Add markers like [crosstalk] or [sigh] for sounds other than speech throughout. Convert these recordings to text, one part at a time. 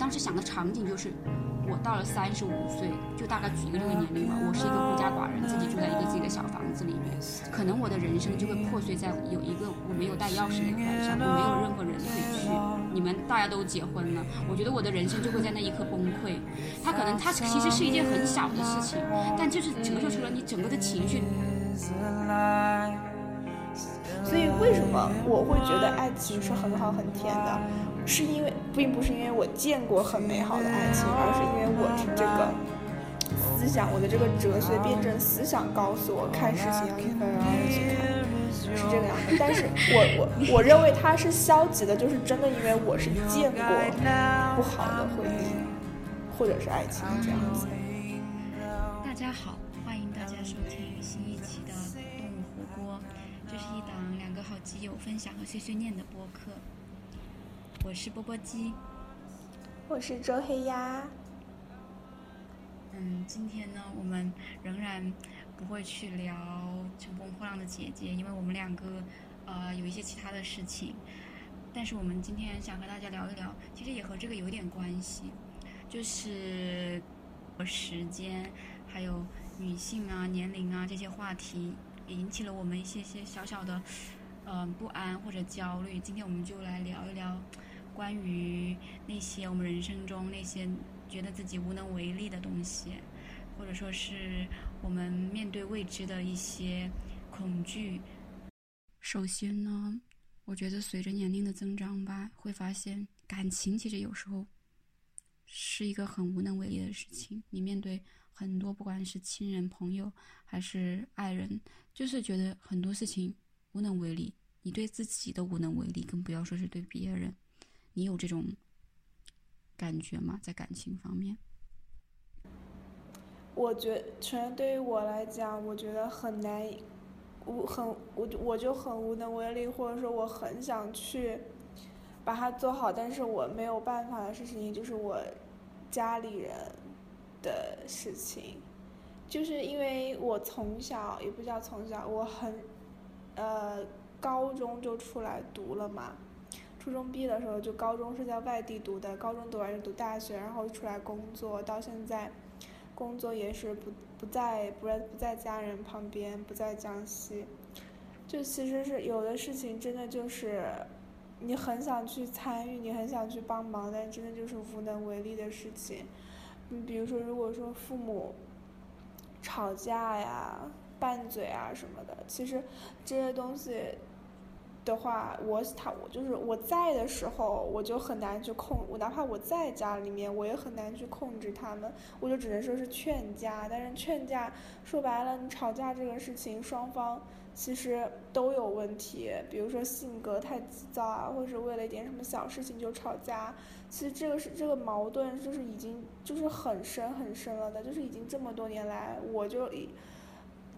当时想的场景就是，我到了三十五岁，就大概举一个这个年龄吧，我是一个孤家寡人，自己住在一个自己的小房子里面，可能我的人生就会破碎在有一个我没有带钥匙那个晚上，我没有任何人可以去。你们大家都结婚了，我觉得我的人生就会在那一刻崩溃。他可能他其实是一件很小的事情，但就是折射出了你整个的情绪。所以，为什么我会觉得爱情是很好很甜的？是因为并不是因为我见过很美好的爱情，而是因为我这个思想，我的这个哲学辩证思想告诉我，看事情要一分二二去看，是这个样子。但是我我我认为它是消极的，就是真的因为我是见过不好的婚姻或者是爱情这样子。大家好，欢迎大家收听新一期的《动物火锅》，这是一档两个好基友分享和碎碎念的播客。我是波波鸡，我是周黑鸭。嗯，今天呢，我们仍然不会去聊《乘风破浪的姐姐》，因为我们两个呃有一些其他的事情。但是我们今天想和大家聊一聊，其实也和这个有点关系，就是时间还有女性啊、年龄啊这些话题，也引起了我们一些些小小的嗯不安或者焦虑。今天我们就来聊一聊。关于那些我们人生中那些觉得自己无能为力的东西，或者说是我们面对未知的一些恐惧。首先呢，我觉得随着年龄的增长吧，会发现感情其实有时候是一个很无能为力的事情。你面对很多，不管是亲人、朋友还是爱人，就是觉得很多事情无能为力。你对自己都无能为力，更不要说是对别人。你有这种感觉吗？在感情方面，我觉，全对于我来讲，我觉得很难，无很我我就很无能为力，或者说我很想去把它做好，但是我没有办法的事情，就是我家里人的事情，就是因为我从小也不叫从小，我很呃高中就出来读了嘛。初中毕业的时候，就高中是在外地读的，高中读完就读大学，然后出来工作，到现在，工作也是不不在不在不在家人旁边，不在江西，就其实是有的事情真的就是，你很想去参与，你很想去帮忙，但真的就是无能为力的事情。你比如说，如果说父母吵架呀、拌嘴啊什么的，其实这些东西。的话，我他我就是我在的时候，我就很难去控。我哪怕我在家里面，我也很难去控制他们。我就只能说是劝架，但是劝架说白了，你吵架这个事情，双方其实都有问题。比如说性格太急躁啊，或者为了一点什么小事情就吵架。其实这个是这个矛盾，就是已经就是很深很深了的，就是已经这么多年来，我就。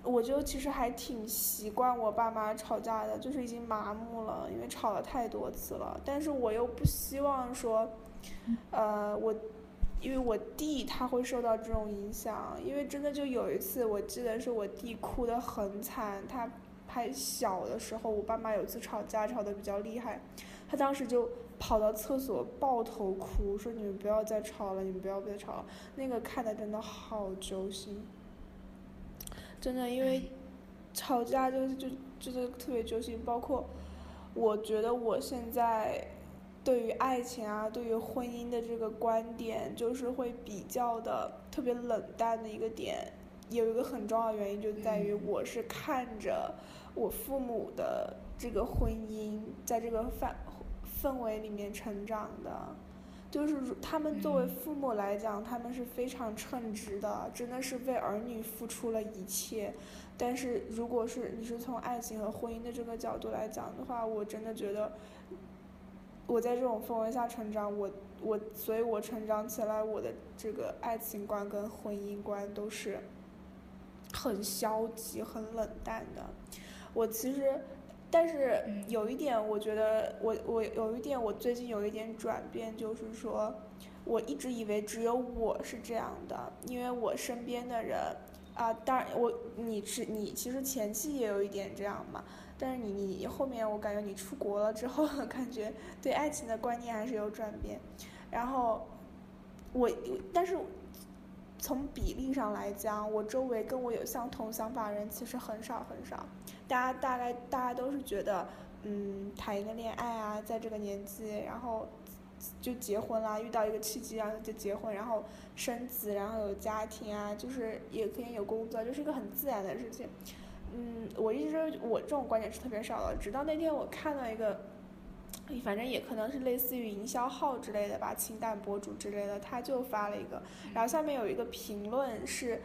我就其实还挺习惯我爸妈吵架的，就是已经麻木了，因为吵了太多次了。但是我又不希望说，呃，我，因为我弟他会受到这种影响，因为真的就有一次，我记得是我弟哭得很惨，他还小的时候，我爸妈有次吵架吵得比较厉害，他当时就跑到厕所抱头哭，说你们不要再吵了，你们不要再吵了，那个看的真的好揪心。真的，因为吵架就是就就是特别揪心。包括我觉得我现在对于爱情啊，对于婚姻的这个观点，就是会比较的特别冷淡的一个点。有一个很重要的原因就在于我是看着我父母的这个婚姻在这个范氛围里面成长的。就是他们作为父母来讲，他们是非常称职的，真的是为儿女付出了一切。但是，如果是你是从爱情和婚姻的这个角度来讲的话，我真的觉得，我在这种氛围下成长，我我，所以我成长起来，我的这个爱情观跟婚姻观都是很消极、很冷淡的。我其实。但是有一点，我觉得我我有一点，我最近有一点转变，就是说，我一直以为只有我是这样的，因为我身边的人，啊，当然我你是你其实前期也有一点这样嘛，但是你你后面我感觉你出国了之后，[laughs] 感觉对爱情的观念还是有转变，然后我但是从比例上来讲，我周围跟我有相同想法的人其实很少很少。大家大概大家都是觉得，嗯，谈一个恋爱啊，在这个年纪，然后就结婚啦，遇到一个契机然后就结婚，然后生子，然后有家庭啊，就是也可以有工作，就是一个很自然的事情。嗯，我一直我这种观点是特别少的，直到那天我看到一个。反正也可能是类似于营销号之类的吧，情感博主之类的，他就发了一个，然后下面有一个评论是，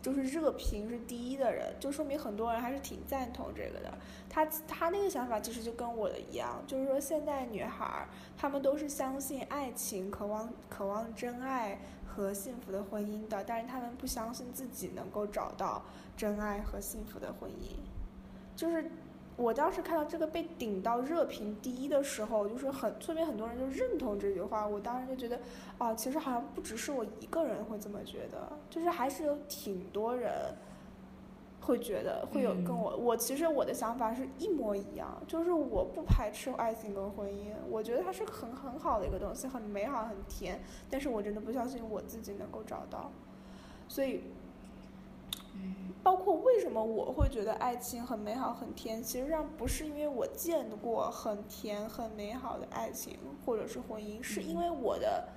就是热评是第一的人，就说明很多人还是挺赞同这个的。他他那个想法其实就跟我的一样，就是说现在女孩她们都是相信爱情，渴望渴望真爱和幸福的婚姻的，但是她们不相信自己能够找到真爱和幸福的婚姻，就是。我当时看到这个被顶到热评第一的时候，就是很说明很多人就认同这句话。我当时就觉得，啊，其实好像不只是我一个人会这么觉得，就是还是有挺多人会觉得会有跟我。我其实我的想法是一模一样，就是我不排斥爱情跟婚姻，我觉得它是很很好的一个东西，很美好，很甜。但是我真的不相信我自己能够找到，所以。包括为什么我会觉得爱情很美好很甜，其实上不是因为我见过很甜很美好的爱情或者是婚姻，是因为我的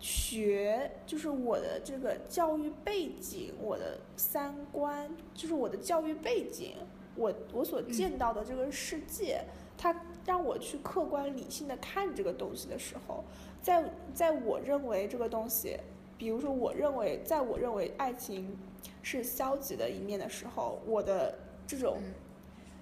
学就是我的这个教育背景，我的三观就是我的教育背景，我我所见到的这个世界，它让我去客观理性的看这个东西的时候，在在我认为这个东西，比如说我认为，在我认为爱情。是消极的一面的时候，我的这种，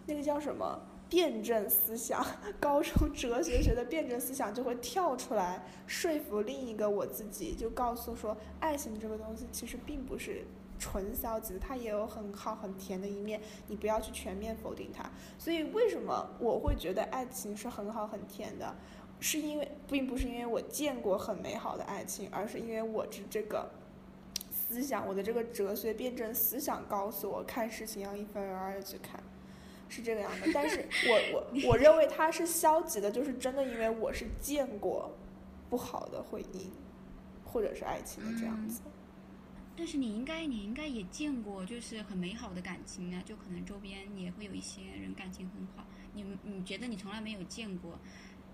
那个叫什么辩证思想，[laughs] 高中哲学学的辩证思想就会跳出来说服另一个我自己，就告诉说，爱情这个东西其实并不是纯消极的，它也有很好很甜的一面，你不要去全面否定它。所以为什么我会觉得爱情是很好很甜的，是因为并不是因为我见过很美好的爱情，而是因为我是这个。思想，我的这个哲学辩证思想告诉我，看事情要一分为二的去看，是这个样的。但是我我我认为它是消极的，就是真的，因为我是见过不好的婚姻或者是爱情的这样子。但是你应该你应该也见过，就是很美好的感情啊，就可能周边也会有一些人感情很好。你你觉得你从来没有见过，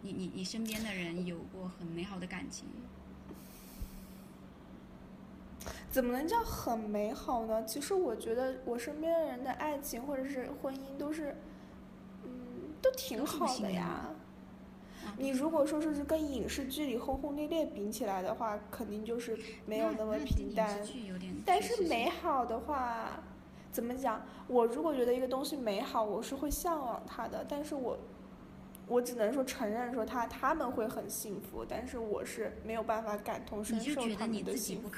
你你你身边的人有过很美好的感情？怎么能叫很美好呢？其实我觉得我身边的人的爱情或者是婚姻都是，嗯，都挺好的呀。你如果说是跟影视剧里轰轰烈烈比起来的话，肯定就是没有那么平淡。但是美好的话，怎么讲？我如果觉得一个东西美好，我是会向往它的。但是我，我只能说承认说他他们会很幸福，但是我是没有办法感同身受他们的幸福。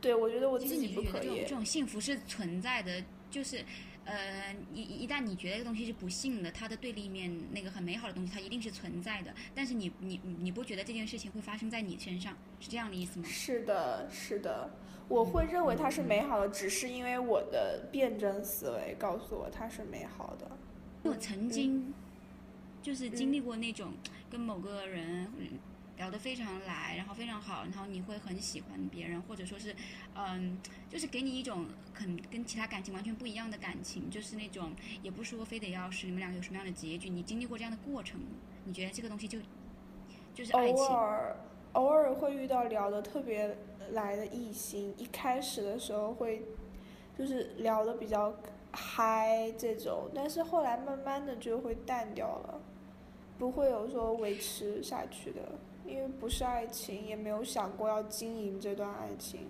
对，我觉得我自己不可以。这种幸福是存在的，就是，呃，一一旦你觉得这个东西是不幸的，它的对立面那个很美好的东西，它一定是存在的。但是你你你不觉得这件事情会发生在你身上，是这样的意思吗？是的，是的，我会认为它是美好的，只是因为我的辩证思维告诉我它是美好的。我曾经就是经历过那种跟某个人。聊得非常来，然后非常好，然后你会很喜欢别人，或者说是，嗯，就是给你一种很跟其他感情完全不一样的感情，就是那种也不说非得要是你们两个有什么样的结局，你经历过这样的过程，你觉得这个东西就就是爱情。偶尔偶尔会遇到聊得特别来的异性，一开始的时候会就是聊得比较嗨这种，但是后来慢慢的就会淡掉了，不会有说维持下去的。因为不是爱情，也没有想过要经营这段爱情，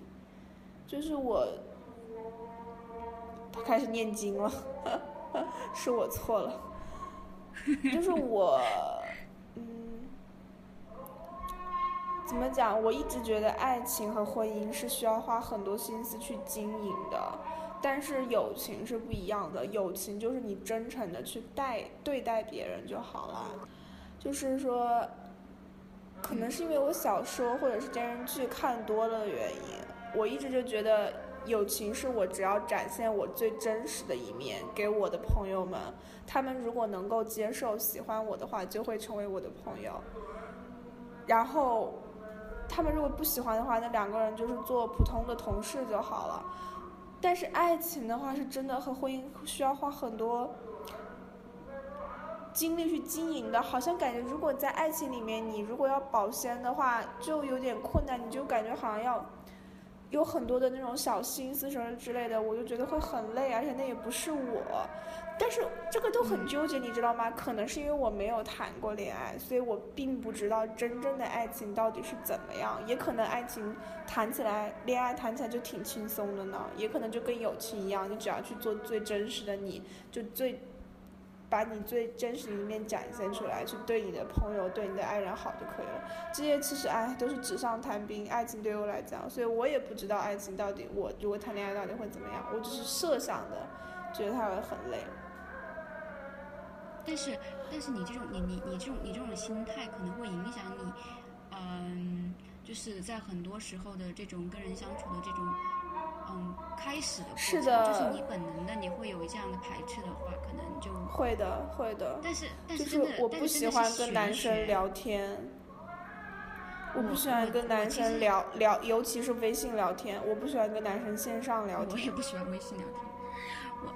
就是我，他开始念经了，[laughs] 是我错了，就是我，嗯，怎么讲？我一直觉得爱情和婚姻是需要花很多心思去经营的，但是友情是不一样的，友情就是你真诚的去待对待别人就好了，就是说。可能是因为我小说或者是电视剧看多了的原因，我一直就觉得友情是我只要展现我最真实的一面给我的朋友们，他们如果能够接受、喜欢我的话，就会成为我的朋友。然后，他们如果不喜欢的话，那两个人就是做普通的同事就好了。但是爱情的话，是真的和婚姻需要花很多精力去经营的。好像感觉如果在爱情里面，你如果要保鲜的话，就有点困难。你就感觉好像要有很多的那种小心思什么之类的，我就觉得会很累，而且那也不是我。但是这个都很纠结，你知道吗？可能是因为我没有谈过恋爱，所以我并不知道真正的爱情到底是怎么样。也可能爱情谈起来，恋爱谈起来就挺轻松的呢。也可能就跟友情一样，你只要去做最真实的你，就最把你最真实的一面展现出来，去对你的朋友、对你的爱人好就可以了。这些其实哎都是纸上谈兵，爱情对我来讲，所以我也不知道爱情到底我如果谈恋爱到底会怎么样。我只是设想的，觉得他会很累。但是，但是你这种你你你这种你这种心态可能会影响你，嗯，就是在很多时候的这种跟人相处的这种，嗯，开始的过程，是的，就是你本能的你会有这样的排斥的话，可能就会的会的。但是，但是真的，我不喜欢跟男生聊天，我不喜欢跟男生聊聊，尤其是微信聊天，我不喜欢跟男生线上聊天。我也不喜欢微信聊天。我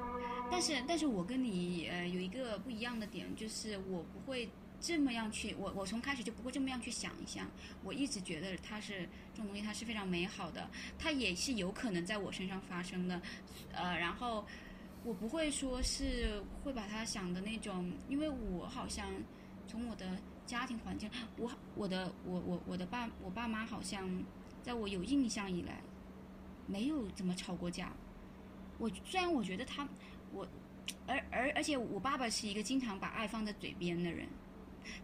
但是，但是我跟你呃有一个不一样的点，就是我不会这么样去，我我从开始就不会这么样去想一想。我一直觉得它是这种东西，它是非常美好的，它也是有可能在我身上发生的，呃，然后我不会说是会把它想的那种，因为我好像从我的家庭环境，我我的我我我的爸我爸妈好像在我有印象以来没有怎么吵过架。我虽然我觉得他。我，而而而且我爸爸是一个经常把爱放在嘴边的人，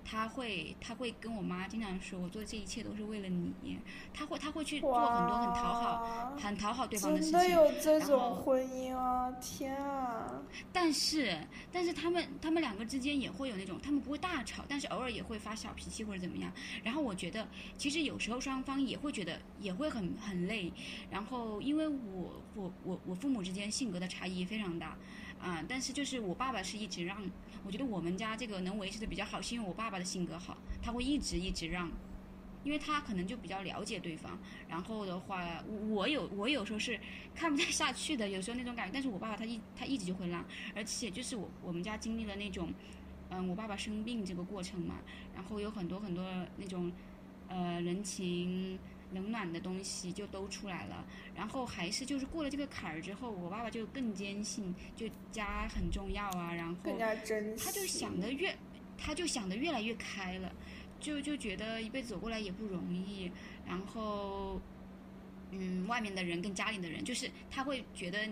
他会他会跟我妈经常说，我做的这一切都是为了你。他会他会去做很多很讨好很讨好对方的事情。真的有这种婚姻啊！天啊！但是但是他们他们两个之间也会有那种，他们不会大吵，但是偶尔也会发小脾气或者怎么样。然后我觉得其实有时候双方也会觉得也会很很累。然后因为我我我我父母之间性格的差异非常大。啊，但是就是我爸爸是一直让，我觉得我们家这个能维持的比较好，是因为我爸爸的性格好，他会一直一直让，因为他可能就比较了解对方。然后的话，我有我有时候是 [laughs] 看不太下去的，有时候那种感觉。但是我爸爸他一他一直就会让，而且就是我我们家经历了那种，嗯，我爸爸生病这个过程嘛，然后有很多很多那种，呃，人情。冷暖的东西就都出来了，然后还是就是过了这个坎儿之后，我爸爸就更坚信，就家很重要啊，然后更加珍惜，他就想的越，他就想的越来越开了，就就觉得一辈子走过来也不容易，然后，嗯，外面的人跟家里的人，就是他会觉得。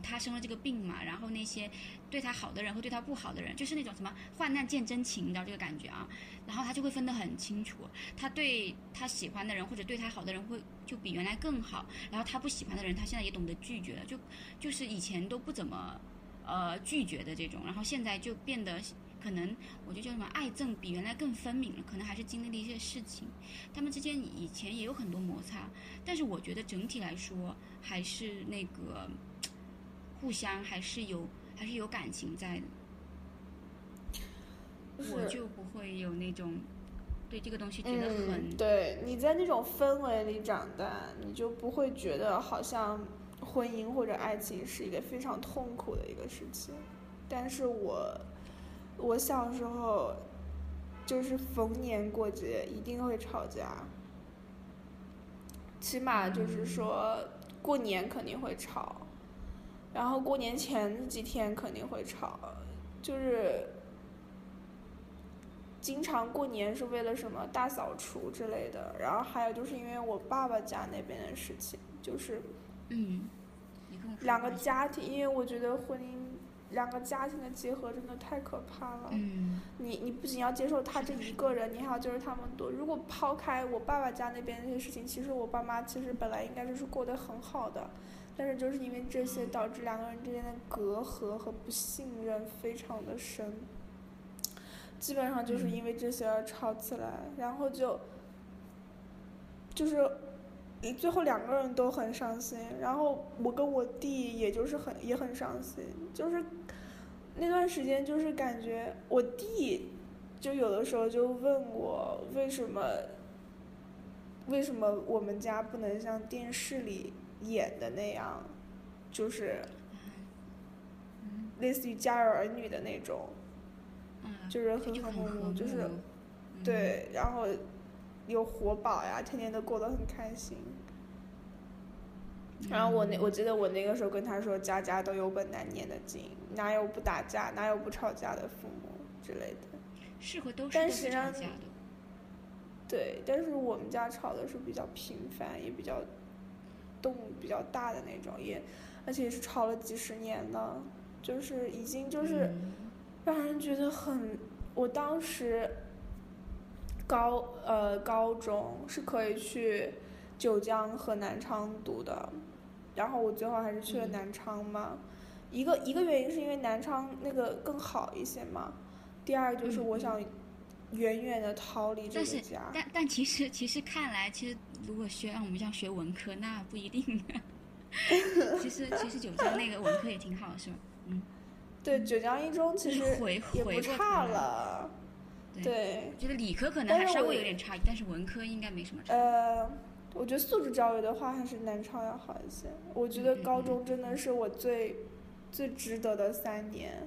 他生了这个病嘛，然后那些对他好的人和对他不好的人，就是那种什么患难见真情，你知道这个感觉啊？然后他就会分得很清楚，他对他喜欢的人或者对他好的人会就比原来更好，然后他不喜欢的人，他现在也懂得拒绝了，就就是以前都不怎么呃拒绝的这种，然后现在就变得可能我觉得叫什么爱憎比原来更分明了，可能还是经历了一些事情，他们之间以前也有很多摩擦，但是我觉得整体来说还是那个。互相还是有还是有感情在的，我就不会有那种对这个东西觉得很对。你在那种氛围里长大，你就不会觉得好像婚姻或者爱情是一个非常痛苦的一个事情。但是我我小时候就是逢年过节一定会吵架，起码就是说过年肯定会吵。然后过年前几天肯定会吵，就是经常过年是为了什么大扫除之类的。然后还有就是因为我爸爸家那边的事情，就是嗯，两个家庭，因为我觉得婚姻两个家庭的结合真的太可怕了。嗯，你你不仅要接受他这一个人，你还要接受他们多。如果抛开我爸爸家那边那些事情，其实我爸妈其实本来应该就是过得很好的。但是就是因为这些，导致两个人之间的隔阂和不信任非常的深，基本上就是因为这些而吵起来，然后就，就是，最后两个人都很伤心，然后我跟我弟也就是很也很伤心，就是那段时间就是感觉我弟，就有的时候就问我为什么。为什么我们家不能像电视里演的那样，就是类似于《家有儿女》的那种，嗯，就是很和睦就是嗯对，然后有活宝呀，天天都过得很开心。然后我那我记得我那个时候跟他说，家家都有本难念的经，哪有不打架，哪有不吵架的父母之类的。是会都是但都是吵实际上架的，对，但是我们家吵的是比较频繁，也比较动比较大的那种，也而且也是吵了几十年的，就是已经就是嗯让人觉得很，我当时高呃高中是可以去九江和南昌读的，然后我最后还是去了嗯南昌嘛。一个一个原因是因为南昌那个更好一些嘛，第二就是我想远远的逃离这个家。但但其实其实看来，其实如果学让我们这样学文科，那不一定。其实其实九江那个文科也挺好，是吧？嗯，对，九江一中其实回也不差了，对，对，我觉得理科可能还稍微有点差异，但是文科应该没什么差。异。呃，我觉得素质教育的话，还是南昌要好一些。我觉得高中真的是我最最值得的三年，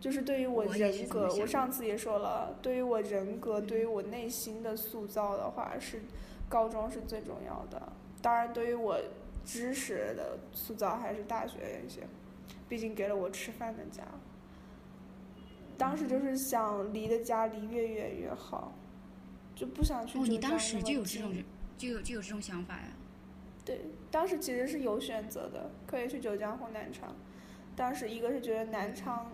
就是对于我人格，我上次也说了，对于我人格，嗯。对于我内心的塑造的话，是高中是最重要的。当然，对于我知识的塑造，还是大学一些，毕竟给了我吃饭的家。当时就是想离的家离越远越好，就不想去你当时就有这种就有就有这种想法呀？对，当时其实是有选择的，可以去九江或南昌。当时一个是觉得南昌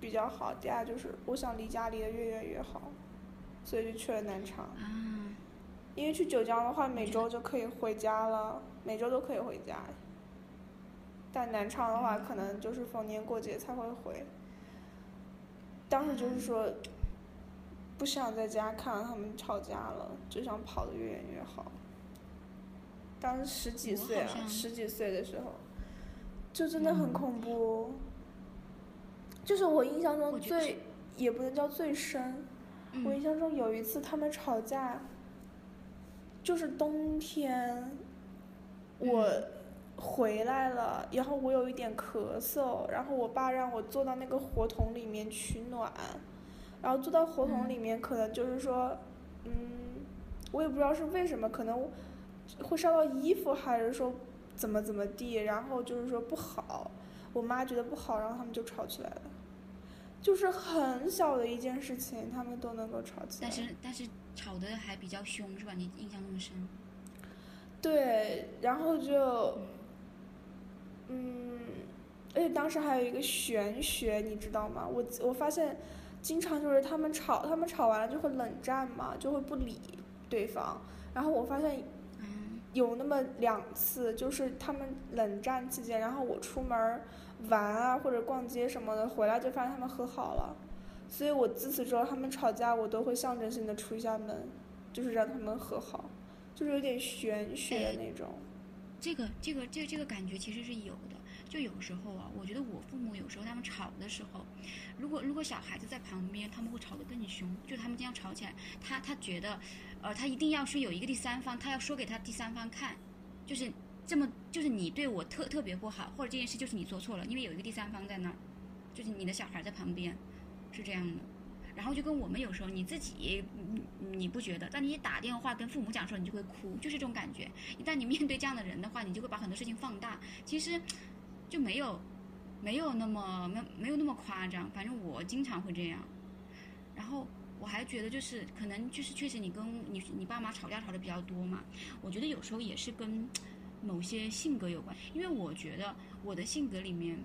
比较好，第二就是我想离家离得越远越好，所以就去了南昌。啊，因为去九江的话，每周就可以回家了，每周都可以回家。但南昌的话，可能就是逢年过节才会回。当时就是说，不想在家看到他们吵架了，就想跑得越远越好。当时十几岁啊，十几岁的时候，就真的很嗯恐怖。就是我印象中最，也不能叫最深，我印嗯象中有一次他们吵架，就是冬天，我嗯回来了，然后我有一点咳嗽，然后我爸让我坐到那个火桶里面取暖，然后坐到火桶里面，可能就是说，嗯，我也不知道是为什么，可能会烧到衣服，还是说怎么怎么地，然后就是说不好，我妈觉得不好，然后他们就吵起来了。就是很小的一件事情，他们都能够吵起来。但是但是吵得还比较凶是吧？你印象那么深？对，然后就，嗯，而且当时还有一个玄学，你知道吗？我我发现，经常就是他们吵，他们吵完了就会冷战嘛，就会不理对方。然后我发现嗯有那么两次，就是他们冷战期间，然后我出门儿玩啊或者逛街什么的，回来就发现他们和好了。所以我自此之后，他们吵架我都会象征性的出一下门，就是让他们和好，就是有点玄学的哎那种。这个这个这个这个感觉其实是有的。就有时候啊，我觉得我父母有时候他们吵的时候，如果如果小孩子在旁边，他们会吵得更凶。就他们这样吵起来，他他觉得，呃，他一定要是有一个第三方，他要说给他第三方看，就是这么，就是你对我特特别不好，或者这件事就是你做错了，因为有一个第三方在那儿，就是你的小孩在旁边，是这样的。然后就跟我们有时候你自己你不觉得，但你打电话跟父母讲的时候，你就会哭，就是这种感觉。一旦你面对这样的人的话，你就会把很多事情放大。其实就没有没有那么没没有那么夸张，反正我经常会这样。然后我还觉得就是可能就是确实你跟你你爸妈吵架吵的比较多嘛，我觉得有时候也是跟某些性格有关，因为我觉得我的性格里面，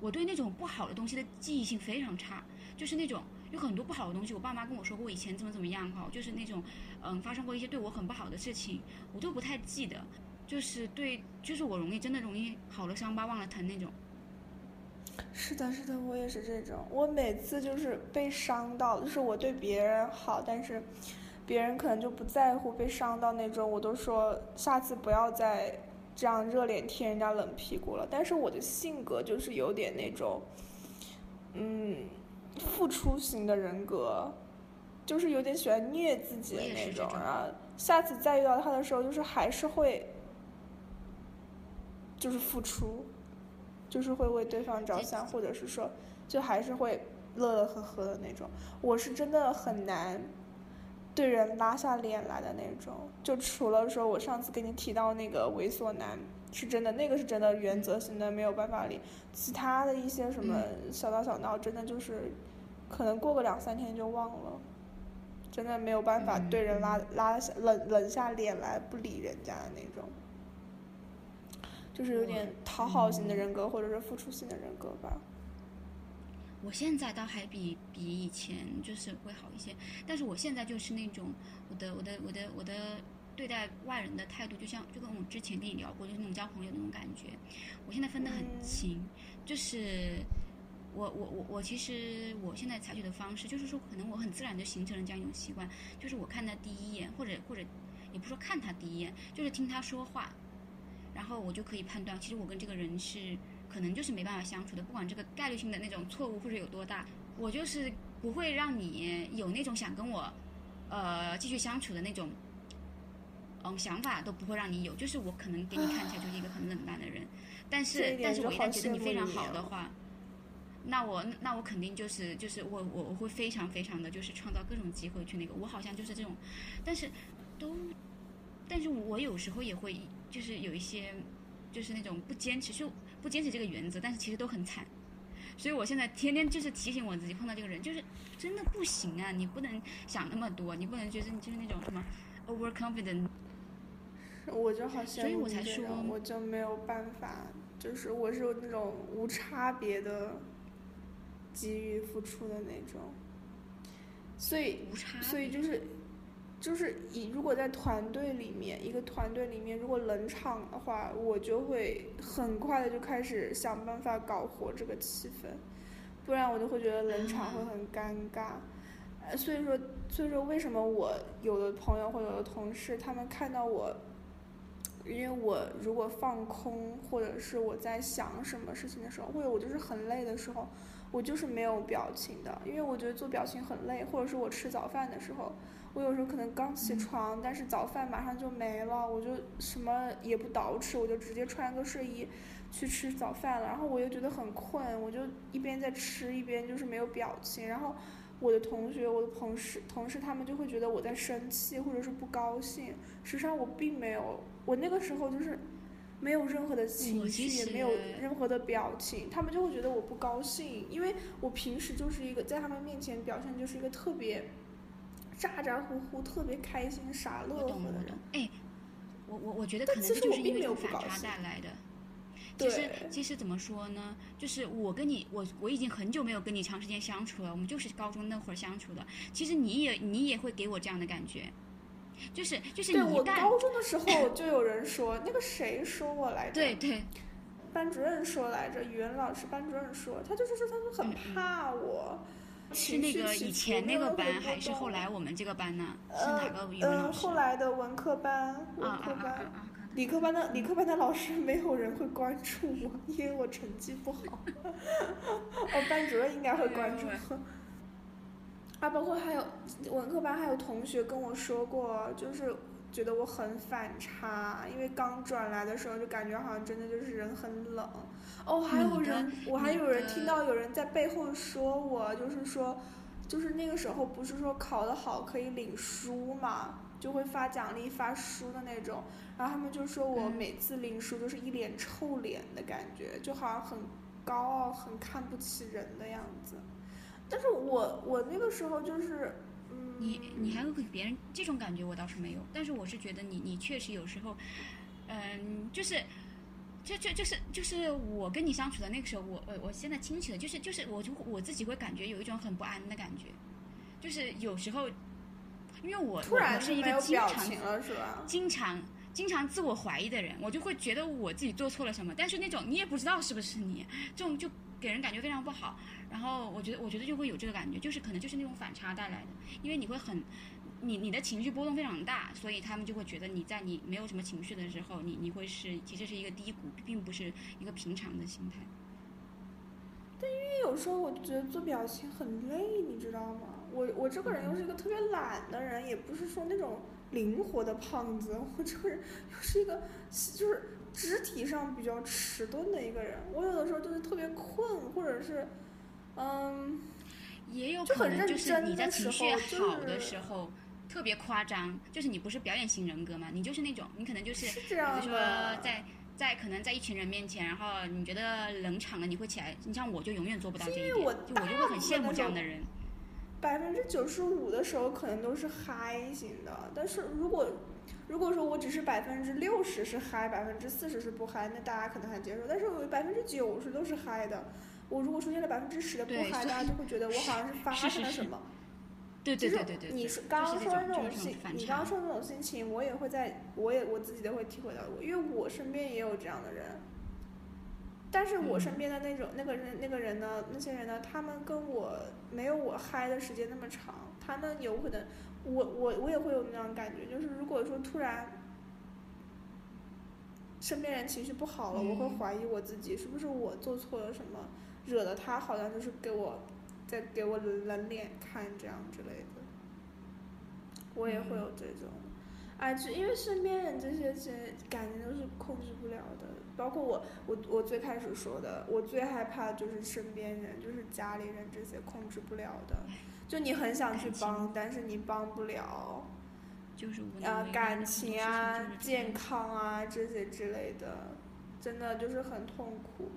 我对那种不好的东西的记忆性非常差，就是那种。有很多不好的东西，我爸妈跟我说过，以前怎么怎么样哈，就是那种，嗯，发生过一些对我很不好的事情，我都不太记得，就是对，就是我容易真的容易好了伤疤忘了疼那种。是的，是的，我也是这种。我每次就是被伤到，就是我对别人好，但是别人可能就不在乎，被伤到那种，我都说下次不要再这样热脸贴人家冷屁股了。但是我的性格就是有点那种，嗯，付出型的人格，就是有点喜欢虐自己的那种然后下次再遇到他的时候，就是还是会，就是付出，就是会为对方着想，或者是说，就还是会乐乐呵呵的那种。我是真的很难对人拉下脸来的那种，就除了说我上次给你提到那个猥琐男，是真的，那个是真的原则性的没有办法理。其他的一些什么小打小闹，真的就是可能过个两三天就忘了。真的没有办法对人拉拉下冷冷下脸来不理人家的那种，就是有点讨好型的人格或者是付出型的人格吧。我现在倒还比比以前就是会好一些，但是我现在就是那种我的我的我的我的对待外人的态度，就像就跟我之前跟你聊过，就是那种交朋友那种感觉，我现在分得很清，就是。我我我我其实我现在采取的方式就是说，可能我很自然就形成了这样一种习惯，就是我看他第一眼，或者或者也不说看他第一眼，就是听他说话，然后我就可以判断，其实我跟这个人是可能就是没办法相处的，不管这个概率性的那种错误或者有多大，我就是不会让你有那种想跟我呃继续相处的那种嗯想法都不会让你有，就是我可能给你看起来就是一个很冷淡的人，但是但是我一旦觉得你非常好的话。那我那我肯定就是就是我我我会非常非常的就是创造各种机会去那个我好像就是这种，但是都，但是我有时候也会就是有一些就是那种不坚持就不坚持这个原则，但是其实都很惨，所以我现在天天就是提醒我自己碰到这个人就是真的不行啊，你不能想那么多，你不能觉得你就是那种什么 over confident，我就好像所以我才说我就没有办法，就是我是那种无差别的。给予付出的那种，所以所以就是，就是以如果在团队里面，一个团队里面如果冷场的话，我就会很快的就开始想办法搞活这个气氛，不然我就会觉得冷场会很尴尬。呃，所以说所以说为什么我有的朋友或有的同事，他们看到我，因为我如果放空或者是我在想什么事情的时候，或者我就是很累的时候。我就是没有表情的，因为我觉得做表情很累，或者是我吃早饭的时候，我有时候可能刚起床，但是早饭马上就没了，我就什么也不捯饬，我就直接穿个睡衣去吃早饭了，然后我又觉得很困，我就一边在吃一边就是没有表情，然后我的同学、我的同事、同事他们就会觉得我在生气或者是不高兴，实际上我并没有，我那个时候就是。没有任何的情绪，也没有。任何的表情，他们就会觉得我不高兴，因为我平时就是一个在他们面前表现就是一个特别咋咋呼呼、特别开心、傻乐呵的人。哎，我我我觉得可能就是因为反差带来的。其实其实怎么说呢？就是我跟你，我我已经很久没有跟你长时间相处了，我们就是高中那会儿相处的。其实你也你也会给我这样的感觉。就是就是你我高中的时候 [clears throat] 就有人说那个谁说我来着？对对，班主任说来着，语文老师班主任说，他就是说他们很怕我。是那个以前那个班还是后来我们这个班呢？是哪个语文老师？后来的文科班，文科班，理科班的理科班的老师没有人会关注我，因为我成绩不好。[laughs] 哦，班主任应该会关注。啊，包括还有文科班，还有同学跟我说过，就是觉得我很反差，因为刚转来的时候就感觉好像真的就是人很冷。哦，还有人，我还有人听到有人在背后说我，就是说，就是那个时候不是说考得好可以领书嘛，就会发奖励发书的那种，然后他们就说我每次领书都是一脸臭脸的感觉，就好像很高傲、很看不起人的样子。但是我我那个时候就是，嗯，你你还会给别人这种感觉，我倒是没有。但是我是觉得你你确实有时候，嗯，就是，就就就是就是我跟你相处的那个时候，我我我现在清楚了，就是就是我就我自己会感觉有一种很不安的感觉，就是有时候，因为我我是一个经常经常经常自我怀疑的人，我就会觉得我自己做错了什么，但是那种你也不知道是不是你，这种就给人感觉非常不好。然后我觉得，我觉得就会有这个感觉，就是可能就是那种反差带来的，因为你会很，你你的情绪波动非常大，所以他们就会觉得你在你没有什么情绪的时候，你你会是其实是一个低谷，并不是一个平常的心态。但因为有时候我觉得做表情很累，你知道吗？我我这个人又是一个特别懒的人，也不是说那种灵活的胖子，我这个人又是一个就是肢体上比较迟钝的一个人。我有的时候就是特别困，或者是嗯，也有可能就是你在情绪时候就好的是时候特别夸张，就是你不是表演型人格嘛，你就是那种你可能就是是这样比如说。在在可能在一群人面前，然后你觉得冷场了，你会起来。你像我就永远做不到这一点，我就我就会很羡慕这样的人。百分之九十五的时候可能都是嗨型的，但是如果如果说我只是百分之六十是嗨，百分之四十是不嗨，那大家可能还接受。但是我百分之九十都是嗨的，我如果出现了百分之十的不嗨，大家就会觉得我好像是发生了什么。对对对对对，你是是刚刚说的那种心你刚刚。说的那种心情，我也会在，我也我自己都会体会到过，因为我身边也有这样的人。但是我嗯身边的那种那个人那个人呢，那些人呢，他们跟我没有我嗨的时间那么长，他们有可能，我我我也会有那种感觉，就是如果说突然身边人情绪不好了，我会嗯怀疑我自己是不是我做错了什么，惹得他好像就是给我在给我冷脸看这样之类的。我也会有这种，哎，就因为身边人这些其实感情都是控制不了的，包括我，我我最开始说的，我最害怕的就是身边人，就是家里人这些控制不了的，[laughs] 就你很想去帮，但是你帮不了，啊感情啊就是、健康啊这些之类的，真的就是很痛苦。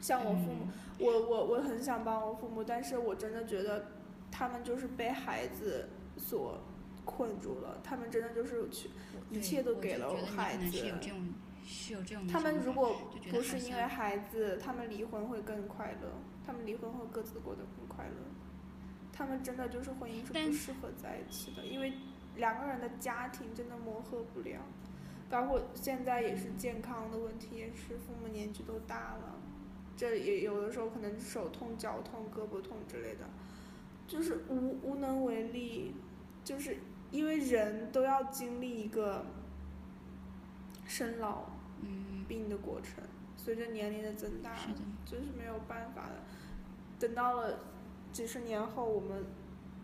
像我父母，嗯我我我很想帮我父母，但是我真的觉得他们就是被孩子所困住了，他们真的就是去，一切都给了我孩子这种是有这种他们如果不是因为孩子，他们离婚会更快乐，他们离婚后各自过得更快乐。他们真的就是婚姻是不适合在一起的，因为两个人的家庭真的磨合不了，包括现在也是健康的问题，也是父母年纪都大了，这也有的时候可能手痛、脚痛、胳膊痛之类的，就是无无能为力，就是因为人都要经历一个生老嗯，病的过程，随着年龄的增大，是的，这是没有办法的。等到了几十年后，我们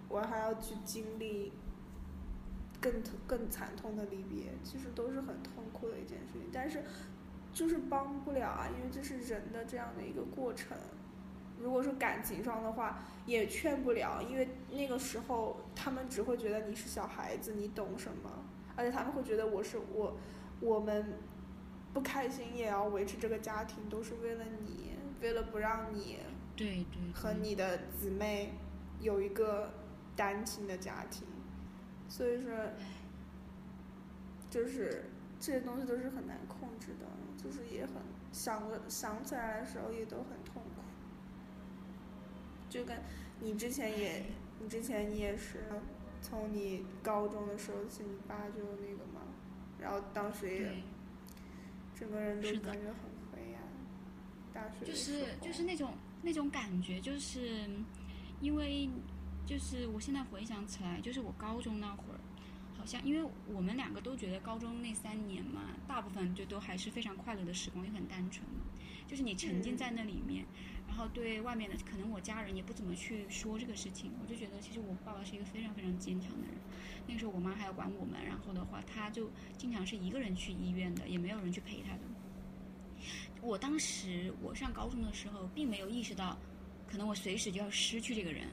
我还要去经历更痛更惨痛的离别，其实都是很痛苦的一件事情。但是就是帮不了啊，因为这是人的这样的一个过程。如果说感情上的话，也劝不了，因为那个时候他们只会觉得你是小孩子，你懂什么？而且他们会觉得我是我，我们不开心也要维持这个家庭，都是为了你，为了不让你对对对和你的姊妹有一个单亲的家庭，所以说，就是这些东西都是很难控制的，就是也很想了想起来的时候也都很痛苦。就跟你之前也，你之前你也是从你高中的时候，其实你爸就那个嘛，然后当时也，整个人都感觉很灰暗。大学的就时是候就是那种那种感觉，就是因为就是我现在回想起来，就是我高中那会儿，好像因为我们两个都觉得高中那三年嘛，大部分就都还是非常快乐的时光，也很单纯，就是你沉浸在那里面，然后对外面的可能我家人也不怎么去说这个事情，我就觉得其实我爸爸是一个非常非常坚强的人。那个时候我妈还要管我们，然后的话他就经常是一个人去医院的，也没有人去陪他的。我当时我上高中的时候，并没有意识到，可能我随时就要失去这个人，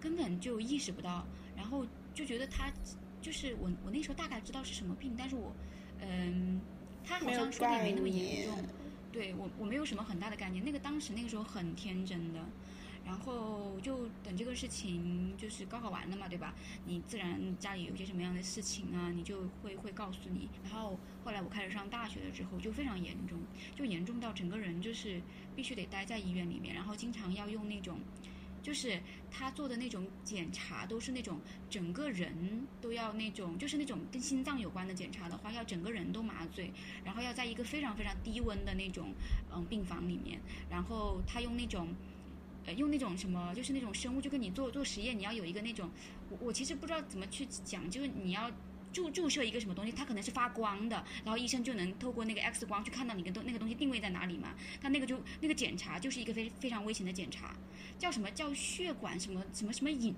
根本就意识不到，然后就觉得他就是我，我那时候大概知道是什么病，但是我，嗯，他好像说的也没那么严重，对我我没有什么很大的概念，那个当时那个时候很天真的，然后就等这个事情就是高考完了嘛，对吧？你自然家里有些什么样的事情啊，你就会会告诉你。然后后来我开始上大学了之后，就非常严重，就严重到整个人就是必须得待在医院里面，然后经常要用那种。就是他做的那种检查，都是那种整个人都要那种，就是那种跟心脏有关的检查的话，要整个人都麻醉，然后要在一个非常非常低温的那种嗯病房里面，然后他用那种。呃，用那种什么，就是那种生物，就跟你做做实验，你要有一个那种，我我其实不知道怎么去讲，就是你要注注射一个什么东西，它可能是发光的，然后医生就能透过那个 X 光去看到你跟东那个东西定位在哪里嘛。他那个就那个检查就是一个非非常危险的检查，叫什么叫血管什么什么什么瘾，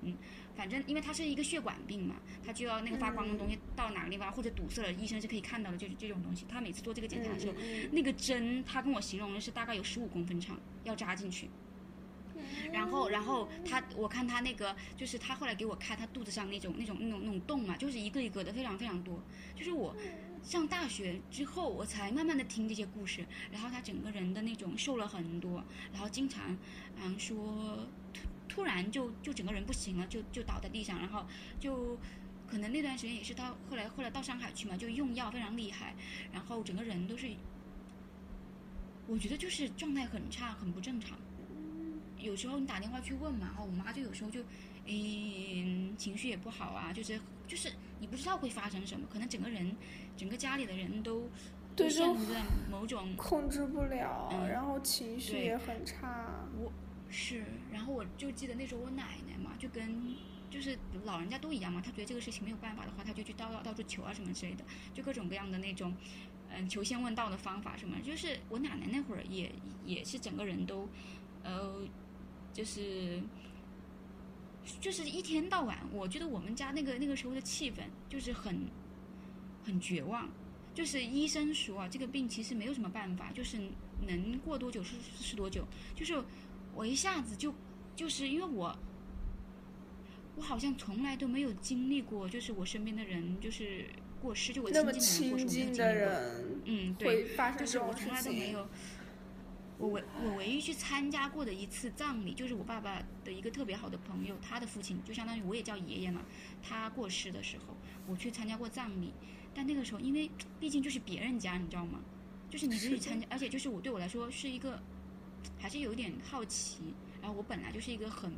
反正因为它是一个血管病嘛，它就要那个发光的东西到哪个地方或者堵塞了，医生是可以看到的，就是这种东西。他每次做这个检查的时候，那个针他跟我形容的是大概有十五公分长，要扎进去。然后，然后他，我看他那个，就是他后来给我看他肚子上那种、那种、那种、那种洞嘛，就是一个一个的，非常非常多。就是我上大学之后，我才慢慢的听这些故事，然后他整个人的那种瘦了很多，然后经常，嗯，说突突然就就整个人不行了，就就倒在地上，然后就可能那段时间也是到后来后来到上海去嘛，就用药非常厉害，然后整个人都是，我觉得就是状态很差，很不正常。有时候你打电话去问嘛，然后我妈就有时候就，嗯，情绪也不好啊，就是就是你不知道会发生什么，可能整个人，整个家里的人都对陷入在某种控制不了，然后情绪也很差。我是，然后我就记得那时候我奶奶嘛，就跟就是老人家都一样嘛，她觉得这个事情没有办法的话，她就去到到处求啊什么之类的，就各种各样的那种，嗯，求仙问道的方法什么，就是我奶奶那会儿也也是整个人都，呃。就是，就是一天到晚，我觉得我们家那个那个时候的气氛就是很，很绝望。就是医生说啊，这个病其实没有什么办法，就是能过多久是是多久。就是我一下子就，就是因为我，我好像从来都没有经历过，就是我身边的人就是过世，就我亲近的人过世，嗯，对，就是我从来都没有。我唯我唯一去参加过的一次葬礼，就是我爸爸的一个特别好的朋友，他的父亲就相当于我也叫爷爷嘛。他过世的时候，我去参加过葬礼，但那个时候因为毕竟就是别人家，你知道吗？就是你自己参加，[laughs] 而且就是我对我来说是一个，还是有点好奇。然后我本来就是一个很，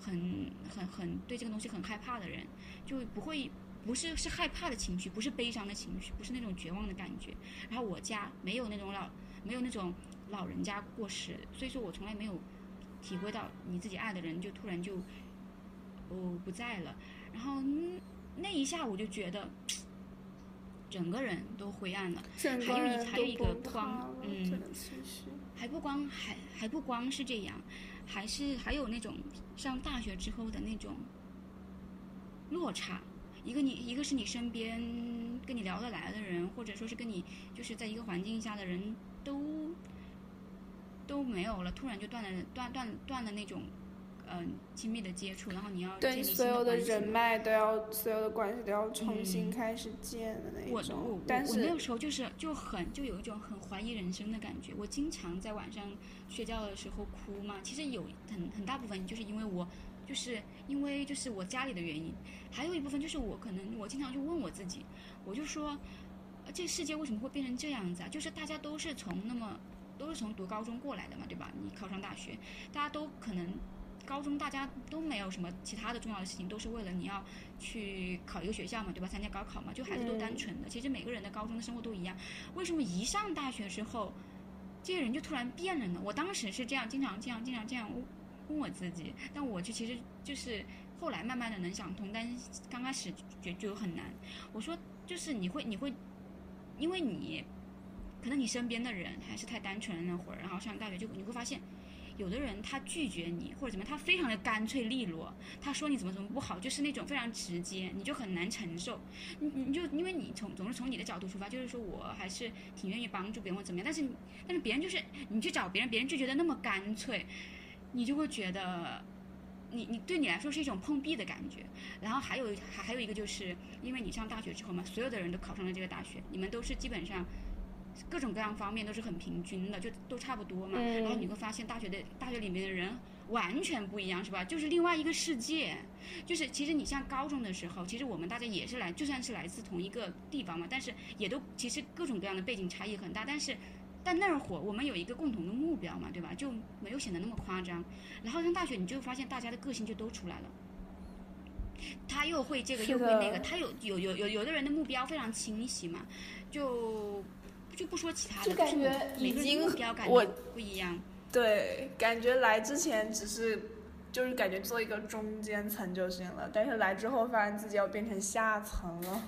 很很很对这个东西很害怕的人，就不会不是是害怕的情绪，不是悲伤的情绪，不是那种绝望的感觉。然后我家没有那种老，没有那种。老人家过世，所以说我从来没有体会到你自己爱的人就突然就哦不在了，然后那一下我就觉得整个人都灰暗了，还有一还有一个不光嗯，还不光还还不光是这样，还是还有那种上大学之后的那种落差，一个你一个是你身边跟你聊得来的人，或者说是跟你就是在一个环境下的人都。都没有了，突然就断了断断断了那种，嗯，亲密的接触，然后你要对所有的人脉都要，所有的关系都要重新开始建的那种。我我我那个时候就是就很就有一种很怀疑人生的感觉。我经常在晚上睡觉的时候哭嘛，其实有很很大部分就是因为我就是因为就是我家里的原因，还有一部分就是我可能我经常就问我自己，我就说，这世界为什么会变成这样子啊？就是大家都是从那么。都是从读高中过来的嘛，对吧？你考上大学，大家都可能高中大家都没有什么其他的重要的事情，都是为了你要去考一个学校嘛，对吧？参加高考嘛，就孩子都单纯的。其实每个人的高中的生活都一样，为什么一上大学之后，这些人就突然变了呢？我当时是这样，经常这样，经常这样问我自己，但我就其实就是后来慢慢的能想通，但是刚开始觉就很难。我说就是你会你会，因为你。可能你身边的人还是太单纯了那会儿，然后上大学就你会发现，有的人他拒绝你或者怎么，他非常的干脆利落，他说你怎么怎么不好，就是那种非常直接，你就很难承受。你你就因为你从总是从你的角度出发，就是说我还是挺愿意帮助别人或怎么样，但是但是别人就是你去找别人，别人拒绝的那么干脆，你就会觉得，你你对你来说是一种碰壁的感觉。然后还有还还有一个就是因为你上大学之后嘛，所有的人都考上了这个大学，你们都是基本上。各种各样方面都是很平均的，就都差不多嘛。然后你会发现，大学的大学里面的人完全不一样，是吧？就是另外一个世界。就是其实你像高中的时候，其实我们大家也是来，就算是来自同一个地方嘛，但是也都其实各种各样的背景差异很大。但是，但那会儿我们有一个共同的目标嘛，对吧？就没有显得那么夸张。然后上大学，你就发现大家的个性就都出来了。他又会这个，又会那个。他有有有有有的人的目标非常清晰嘛，就。就不说其他的，就感觉已经我不一样。对，感觉来之前只是就是感觉做一个中间层就行了。但是来之后发现自己要变成下层了，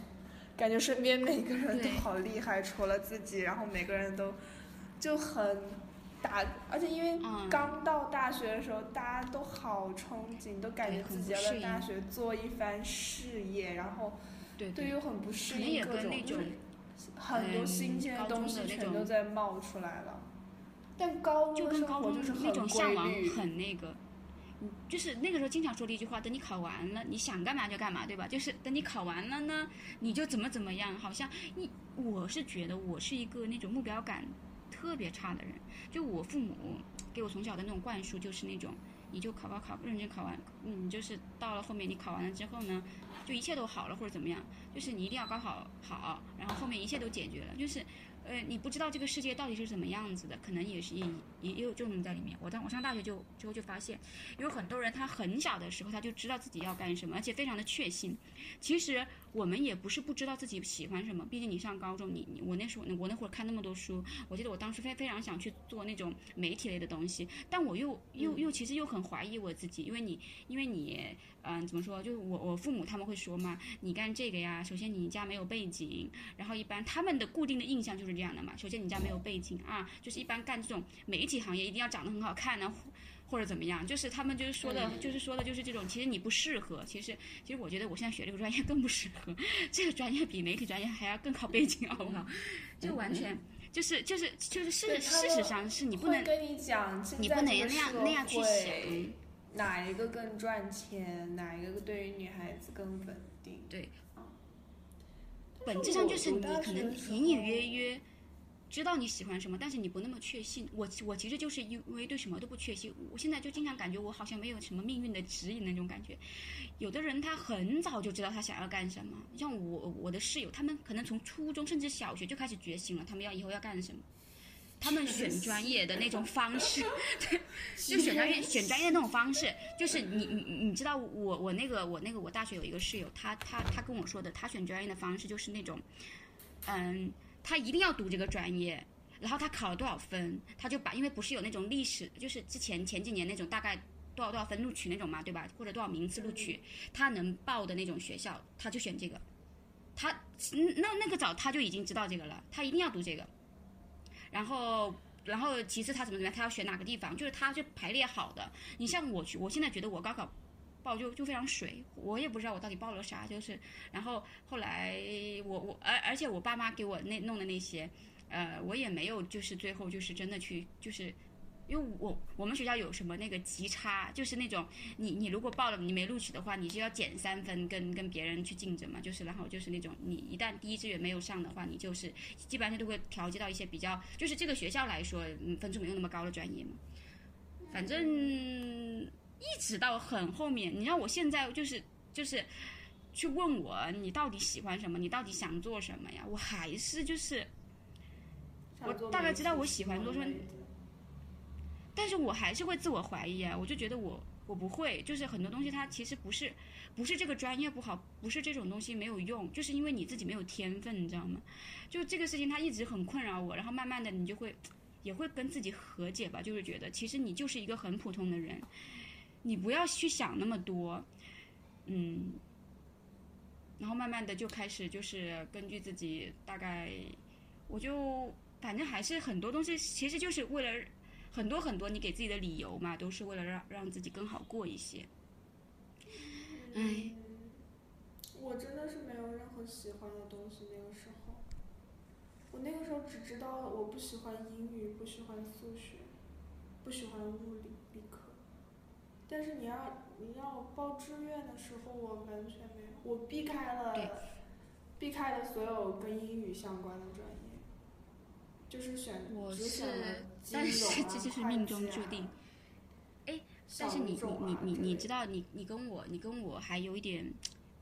感觉身边每个人都好厉害，除了自己，然后每个人都就很打，而且因为嗯刚到大学的时候，大家都好憧憬，都感觉自己要在大学做一番事业，然后对对，又很不适应各种，就是很多新鲜的东西全都在冒出来了。但高就中的生跟高中活就是很那种向往，很那个，嗯，就是那个时候经常说的一句话：等你考完了，你想干嘛就干嘛，对吧？就是等你考完了呢，你就怎么怎么样。好像你，我是觉得我是一个那种目标感特别差的人，就我父母给我从小的那种灌输就是那种。你就考高考，认真考完，嗯，就是到了后面你考完了之后呢，就一切都好了或者怎么样，就是你一定要高考好，然后后面一切都解决了，就是呃，你不知道这个世界到底是怎么样子的，可能也是也也也有这种在里面。我当我上大学就之后就发现，有很多人他很小的时候他就知道自己要干什么，而且非常的确信。其实我们也不是不知道自己喜欢什么，毕竟你上高中，你你我那时候我那会儿看那么多书，我记得我当时非非常想去做那种媒体类的东西，但我又又又其实又很怀疑我自己，因为你因为你嗯、怎么说，就是我我父母他们会说嘛，你干这个呀，首先你家没有背景，然后一般他们的固定的印象就是这样的嘛。首先你家没有背景啊，就是一般干这种媒体行业一定要长得很好看呢、或者怎么样，就是他们就是说的，就是说的就是这种，其实你不适合。其实其实我觉得我现在学这个专业更不适合，这个专业比媒体专业还要更靠背景，好不好？就完全 [laughs] 就是就是就是事事实上是你不能跟你讲，你不能那样那样去想。哪一个更赚钱，哪一个对于女孩子更稳定？对嗯，本质上就是你可能隐隐约约知道你喜欢什么，但是你不那么确信。我我其实就是因为对什么都不确信，我现在就经常感觉我好像没有什么命运的指引那种感觉。有的人他很早就知道他想要干什么，像我我的室友，他们可能从初中甚至小学就开始觉醒了，他们要以后要干什么。他们选专业的那种方式，[laughs] 对，就选专业选专业的那种方式，就是你你你你知道我我那个我那个我大学有一个室友，他他他跟我说的，他选专业的方式就是那种，嗯，他一定要读这个专业，然后他考了多少分，他就把因为不是有那种历史，就是之前前几年那种大概多少多少分录取那种嘛，对吧？或者多少名次录取，他能报的那种学校，他就选这个。他嗯那那个早他就已经知道这个了，他一定要读这个。然后，然后其次他怎么怎么样，他要选哪个地方，就是他就排列好的。你像我去，我现在觉得我高考报就就非常水，我也不知道我到底报了啥，就是。然后后来我我而而且我爸妈给我那弄的那些，呃，我也没有就是最后就是真的去就是。因为我我们学校有什么那个级差，就是那种你你如果报了你没录取的话，你就要减三分跟跟别人去竞争嘛，就是然后就是那种你一旦第一志愿没有上的话，你就是基本上都会调剂到一些比较就是这个学校来说，嗯，分数没有那么高的专业嘛。反正一直到很后面，你让我现在就是就是去问我你到底喜欢什么，你到底想做什么呀？我还是就是我大概知道我喜欢做什么但是我还是会自我怀疑啊，我就觉得我我不会，就是很多东西它其实不是不是这个专业不好，不是这种东西没有用，就是因为你自己没有天分，你知道吗？就这个事情它一直很困扰我，然后慢慢的你就会也会跟自己和解吧，就是觉得其实你就是一个很普通的人，你不要去想那么多，嗯，然后慢慢的就开始就是根据自己大概，我就反正还是很多东西其实就是为了。很多很多，你给自己的理由嘛，都是为了让让自己更好过一些。唉，我真的是没有任何喜欢的东西。那个时候，我那个时候只知道我不喜欢英语，不喜欢数学，不喜欢物理理科。但是你要你要我报志愿的时候，我完全没有，我避开了避开了所有跟英语相关的专业。就是选，我是，但是啊这就是会命中注定。哎，但是你你你你你知道，你你跟我你跟我还有一点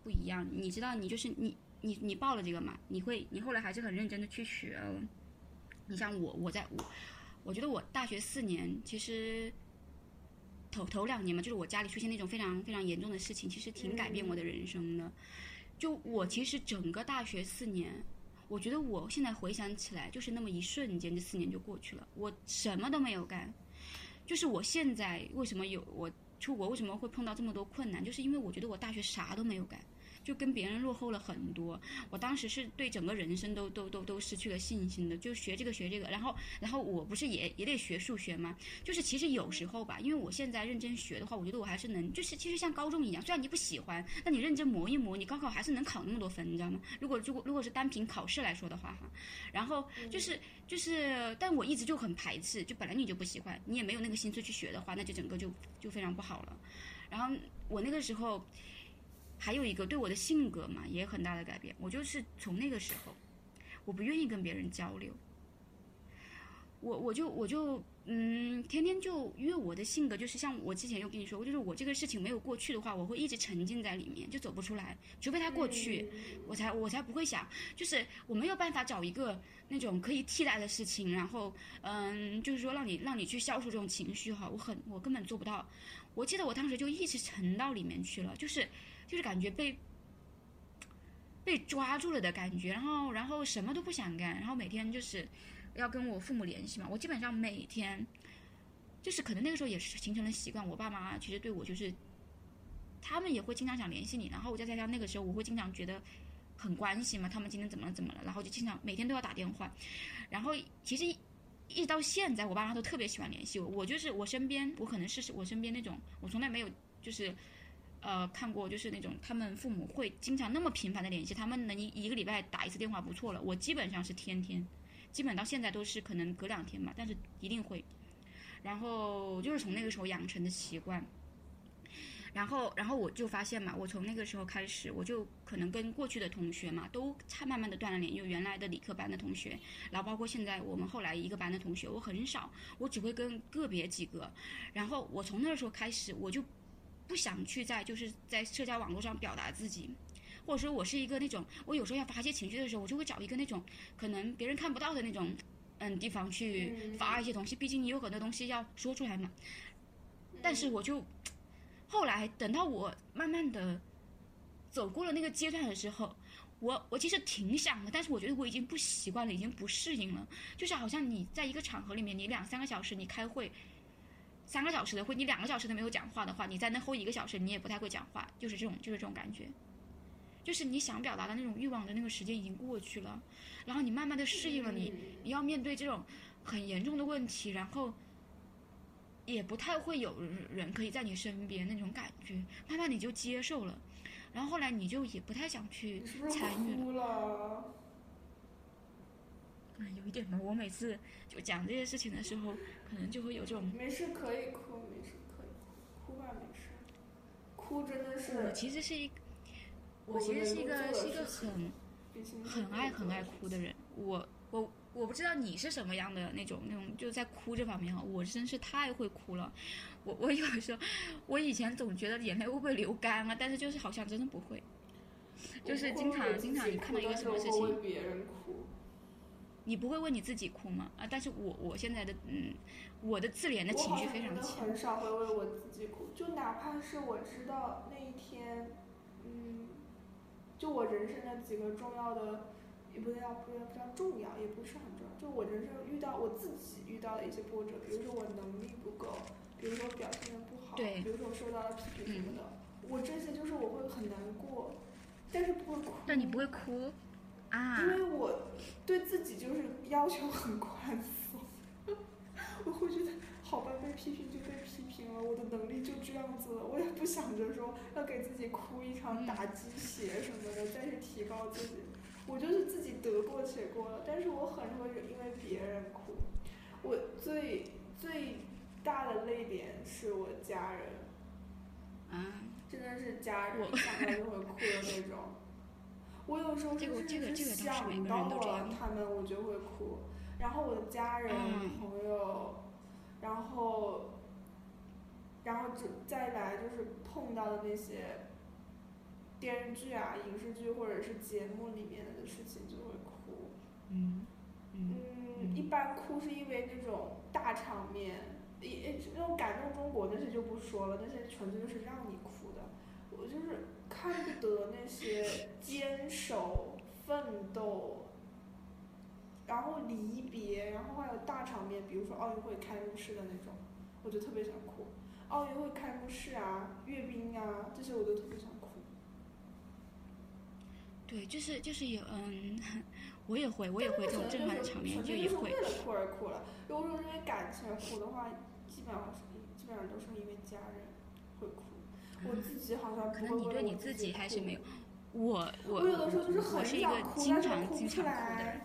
不一样。你知道，你就是你你你报了这个嘛？你会你后来还是很认真的去学了。你像我，我在我我觉得我大学四年其实头头两年嘛，就是我家里出现那种非常非常严重的事情，其实挺改变我的人生的。就我其实整个大学四年。我觉得我现在回想起来，就是那么一瞬间，这四年就过去了，我什么都没有干。就是我现在为什么有我出国为什么会碰到这么多困难，就是因为我觉得我大学啥都没有干。就跟别人落后了很多，我当时是对整个人生都都都都失去了信心的，就学这个学这个，然后然后我不是也也得学数学吗？就是其实有时候吧，因为我现在认真学的话，我觉得我还是能，就是其实像高中一样，虽然你不喜欢，那你认真磨一磨，你高考还是能考那么多分，你知道吗？如果如果如果是单凭考试来说的话哈，然后就是就是，但我一直就很排斥，就本来你就不喜欢，你也没有那个心思去学的话，那就整个就就非常不好了。然后我那个时候。还有一个对我的性格嘛，也很大的改变。我就是从那个时候，我不愿意跟别人交流。我我就我就嗯，天天就因为我的性格就是像我之前有跟你说过，就是我这个事情没有过去的话，我会一直沉浸在里面，就走不出来。除非它过去，我才我才不会想，就是我没有办法找一个那种可以替代的事情，然后嗯，就是说让你让你去消除这种情绪哈，我很我根本做不到。我记得我当时就一直沉到里面去了，就是。就是感觉被被抓住了的感觉，然后然后什么都不想干，然后每天就是要跟我父母联系嘛。我基本上每天就是可能那个时候也是形成了习惯。我爸妈其实对我就是他们也会经常想联系你，然后我再加上那个时候我会经常觉得很关心嘛，他们今天怎么了怎么了，然后就经常每天都要打电话。然后其实一直到现在，我爸妈都特别喜欢联系我。我就是我身边，我可能是我身边那种，我从来没有就是。呃，看过就是那种他们父母会经常那么频繁的联系，他们能一一个礼拜打一次电话不错了。我基本上是天天，基本到现在都是可能隔两天嘛，但是一定会。然后就是从那个时候养成的习惯。然后，然后我就发现嘛，我从那个时候开始，我就可能跟过去的同学嘛，都差慢慢的断了联，因为原来的理科班的同学，然后包括现在我们后来一个班的同学，我很少，我只会跟个别几个。然后我从那时候开始，我就。不想去在就是在社交网络上表达自己，或者说我是一个那种，我有时候要发泄情绪的时候，我就会找一个那种可能别人看不到的那种，嗯地方去发一些东西。毕竟你有很多东西要说出来嘛。但是我就后来等到我慢慢的走过了那个阶段的时候，我我其实挺想的，但是我觉得我已经不习惯了，已经不适应了。就是好像你在一个场合里面，你两三个小时你开会。三个小时的会，你两个小时都没有讲话的话，你在那后一个小时你也不太会讲话，就是这种，就是这种感觉，就是你想表达的那种欲望的那个时间已经过去了，然后你慢慢的适应了，你你要面对这种很严重的问题，然后也不太会有人可以在你身边那种感觉，慢慢你就接受了，然后后来你就也不太想去参与了。嗯，有一点吧。我每次就讲这些事情的时候，可能就会有这种。没事，可以哭，没事，可以哭吧，没事。哭真的是。我其实是一，我其实是一个是一个很很爱很爱哭的人。我我我不知道你是什么样的那种那种，就在哭这方面哈，我真是太会哭了。我我有时候，我以前总觉得眼泪会不会流干啊，但是就是好像真的不会。就是经常经常你看到一个什么事情。别人哭。你不会为你自己哭吗？啊，但是我我现在的嗯，我的自怜的情绪非常强。我很少会为我自己哭，就哪怕是我知道那一天，嗯，就我人生的几个重要的，也不叫不叫不叫重要，也不是很重要。就我人生遇到我自己遇到的一些波折，比如说我能力不够，比如说表现的不好，对，比如说我受到了批评什么的，我这些就是我会很难过，但是不会哭。但你不会哭。啊，因为我对自己就是要求很宽松，我会觉得好吧，被批评就被批评了，我的能力就这样子了，我也不想着说要给自己哭一场打鸡血什么的，再去提高自己，我就是自己得过且过了，但是我很容易因为别人哭，我最最大的泪点是我家人，啊，真的是家人想到就会哭的那种。我有时候就是想到了他们，我就会哭。然后我的家人、朋友，然后，然后再来就是碰到的那些电视剧啊、影视剧或者是节目里面的事情，就会哭。嗯嗯，一般哭是因为那种大场面，一那种感动中国那些就不说了，那些纯粹就是让你哭的。我就是看不得那些坚守、奋斗，然后离别，然后还有大场面，比如说奥运会开幕式的那种，我就特别想哭。奥运会开幕式啊、阅兵啊这些我都特别想哭。对，就是就是有嗯，我也会，我也会这种震撼的场面就也会。为了哭而哭了，如果说因为感情哭的话，基本上是基本上都是因为家人会哭。我自己好像可能你对你自己还是没有。我我我有的时候就是一个经常经常哭的人。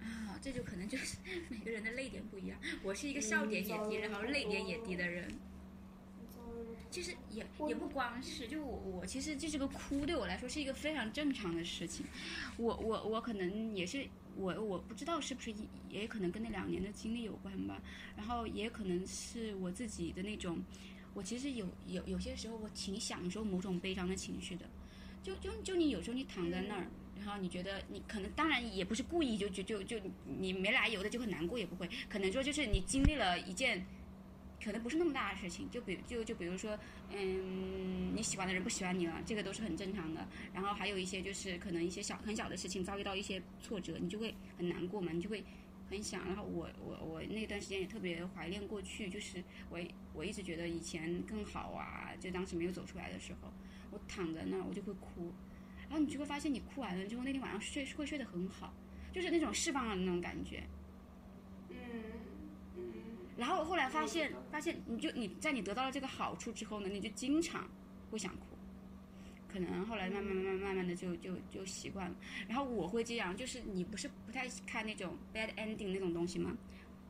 啊，这就可能就是 [laughs] 每个人的泪点不一样。我是一个笑点也低，然后泪点也低的人。其实也也不光是，就我我其实就是个哭对我来说是一个非常正常的事情。我我我可能也是我我不知道是不是也可能跟那两年的经历有关吧。然后也可能是我自己的那种，我其实有有有些时候我挺享受某种悲伤的情绪的。就就就你有时候你躺在那儿，然后你觉得你可能当然也不是故意就就就就你没来由的就会难过也不会，可能说就是你经历了一件。可能不是那么大的事情，就比就就比如说，嗯，你喜欢的人不喜欢你了，这个都是很正常的。然后还有一些就是可能一些小很小的事情遭遇到一些挫折，你就会很难过嘛，你就会很想。然后我我我那段时间也特别怀念过去，就是我我一直觉得以前更好啊，就当时没有走出来的时候，我躺在那儿我就会哭，然后你就会发现你哭完了之后那天晚上睡会睡得很好，就是那种释放了那种感觉。嗯嗯然后后来发现，发现你就你在你得到了这个好处之后呢，你就经常会想哭，可能后来慢慢慢慢慢慢的就就就习惯了。然后我会这样，就是你不是不太看那种 bad ending 那种东西吗？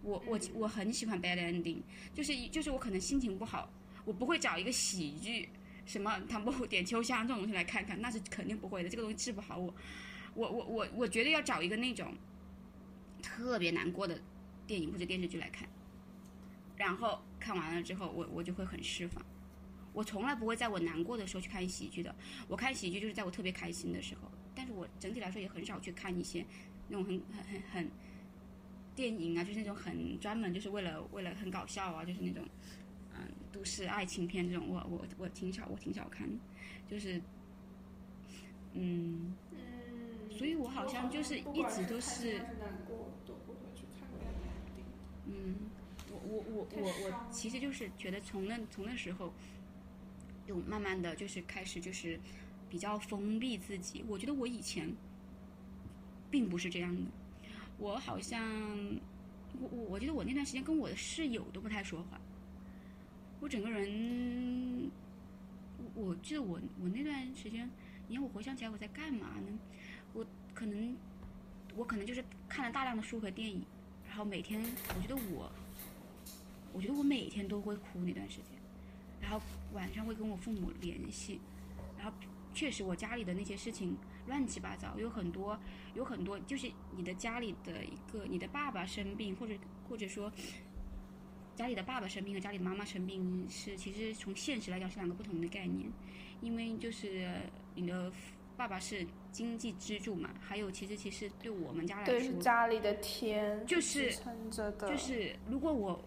我我我很喜欢 bad ending，就是就是我可能心情不好，我不会找一个喜剧，什么唐伯虎点秋香这种东西来看看，那是肯定不会的，这个东西治不好我。我我我我觉得要找一个那种特别难过的电影或者电视剧来看。然后看完了之后，我我就会很释放。我从来不会在我难过的时候去看喜剧的。我看喜剧就是在我特别开心的时候。但是我整体来说也很少去看一些那种很很很很电影啊，就是那种很专门就是为了为了很搞笑啊，就是那种嗯都市爱情片这种，我我我挺少我挺少看，就是嗯嗯，所以我好像就是一直都是嗯。我我我我我其实就是觉得从那从那时候，就慢慢的就是开始就是比较封闭自己。我觉得我以前并不是这样的，我好像我我我觉得我那段时间跟我的室友都不太说话，我整个人，我记得我我那段时间，你看我回想起来我在干嘛呢？我可能我可能就是看了大量的书和电影，然后每天我觉得我。我觉得我每天都会哭那段时间，然后晚上会跟我父母联系，然后确实我家里的那些事情乱七八糟，有很多有很多就是你的家里的一个你的爸爸生病，或者或者说家里的爸爸生病和家里的妈妈生病是其实从现实来讲是两个不同的概念，因为就是你的爸爸是经济支柱嘛，还有其实其实对我们家来说，对是家里的天，就是撑着的，就是如果我。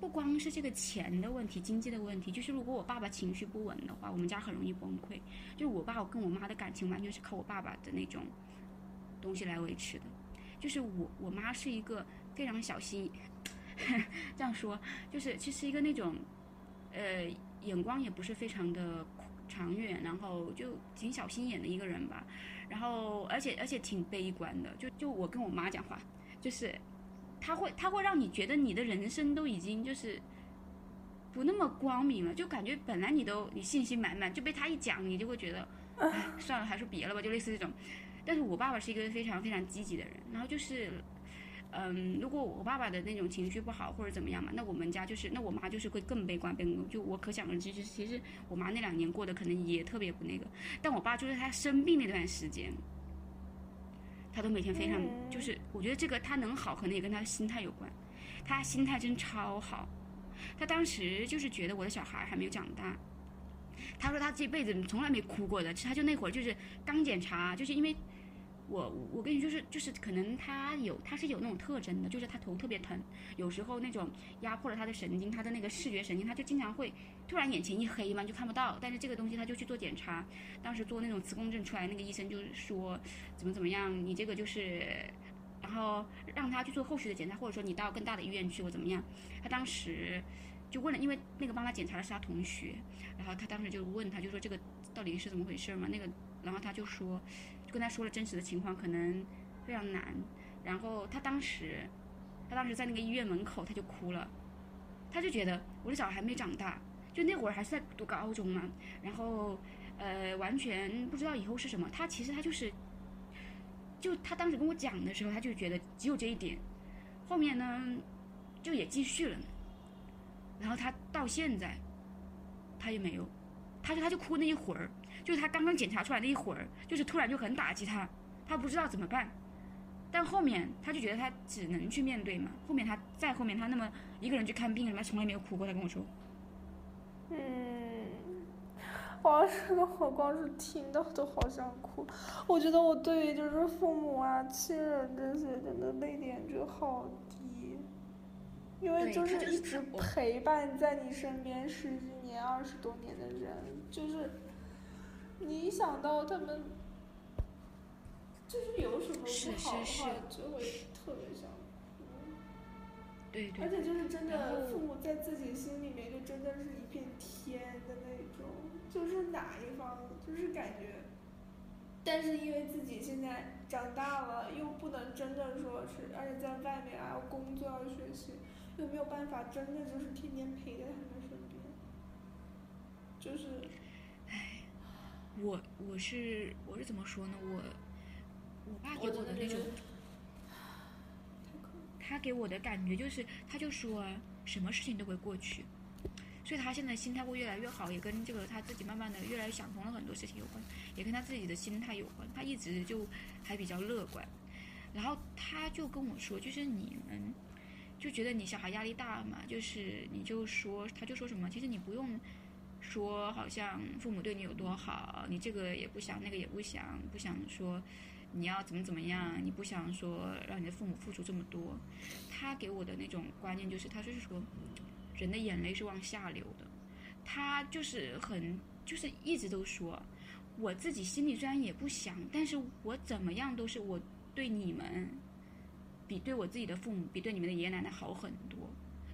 不光是这个钱的问题，经济的问题，就是如果我爸爸情绪不稳的话，我们家很容易崩溃。就是我爸跟我妈的感情完全是靠我爸爸的那种东西来维持的。就是我我妈是一个非常小心，[laughs] 这样说就是其实一个那种呃眼光也不是非常的长远，然后就挺小心眼的一个人吧。然后而且而且挺悲观的。就就我跟我妈讲话，就是。他会，他会让你觉得你的人生都已经就是不那么光明了，就感觉本来你都你信心满满，就被他一讲，你就会觉得，算了，还是别了吧，就类似这种。但是我爸爸是一个非常非常积极的人，然后就是，嗯，如果我爸爸的那种情绪不好或者怎么样嘛，那我们家就是，那我妈就是会更悲观，悲观。就我可想而知，其实我妈那两年过得可能也特别不那个，但我爸就是他生病那段时间。他都每天非常，就是我觉得这个他能好，可能也跟他的心态有关。他心态真超好，他当时就是觉得我的小孩还没有长大。他说他这辈子从来没哭过的，他就那会儿就是刚检查，就是因为。我我跟你就是就是可能他有他是有那种特征的，就是他头特别疼，有时候那种压迫了他的神经，他的那个视觉神经，他就经常会突然眼前一黑嘛，就看不到。但是这个东西他就去做检查，当时做那种磁共振出来，那个医生就是说怎么怎么样，你这个就是，然后让他去做后续的检查，或者说你到更大的医院去或怎么样。他当时就问了，因为那个帮他检查的是他同学，然后他当时就问他，就说这个到底是怎么回事嘛？那个，然后他就说，跟他说了真实的情况，可能非常难。然后他当时，他当时在那个医院门口他就哭了，他就觉得我的小孩还没长大，就那会儿还是在读高中嘛，然后呃完全不知道以后是什么。他其实他就是，就他当时跟我讲的时候，他就觉得只有这一点，后面呢就也继续了。然后他到现在，他也没有，他说他就哭那一会儿，就是他刚刚检查出来那一会儿，就是突然就很打击他，他不知道怎么办。但后面他就觉得他只能去面对嘛。后面他再后面他那么一个人去看病，他从来没有哭过。他跟我说，嗯，哇，这个我光是听到都好想哭。我觉得我对于就是父母啊、亲人这些，真的泪点就好低。因为就是一直陪伴在你身边十几年、二十多年的人，就是你一想到他们，就是有什么不好的话，就会特别想哭。对对。而且就是真的，父母在自己心里面就真的是一片天的那种，就是哪一方就是感觉，但是因为自己现在长大了，又不能真的说是，而且在外面还要工作要学习。又没有办法，真的就是天天陪在他们身边，就是，唉，我我是我是怎么说呢？我我爸给我的那种，他给我的感觉就是，他就说什么事情都会过去，所以他现在心态会越来越好，也跟这个他自己慢慢的越来越想通了很多事情有关，也跟他自己的心态有关。他一直就还比较乐观，然后他就跟我说，就是你们。就觉得你小孩压力大嘛，就是你就说，他就说什么，其实你不用说，好像父母对你有多好，你这个也不想，那个也不想，不想说你要怎么怎么样，你不想说让你的父母付出这么多。他给我的那种观念就是，他就是说，人的眼泪是往下流的。他就是很，就是一直都说，我自己心里虽然也不想，但是我怎么样都是我对你们。比对我自己的父母，比对你们的爷爷奶奶好很多。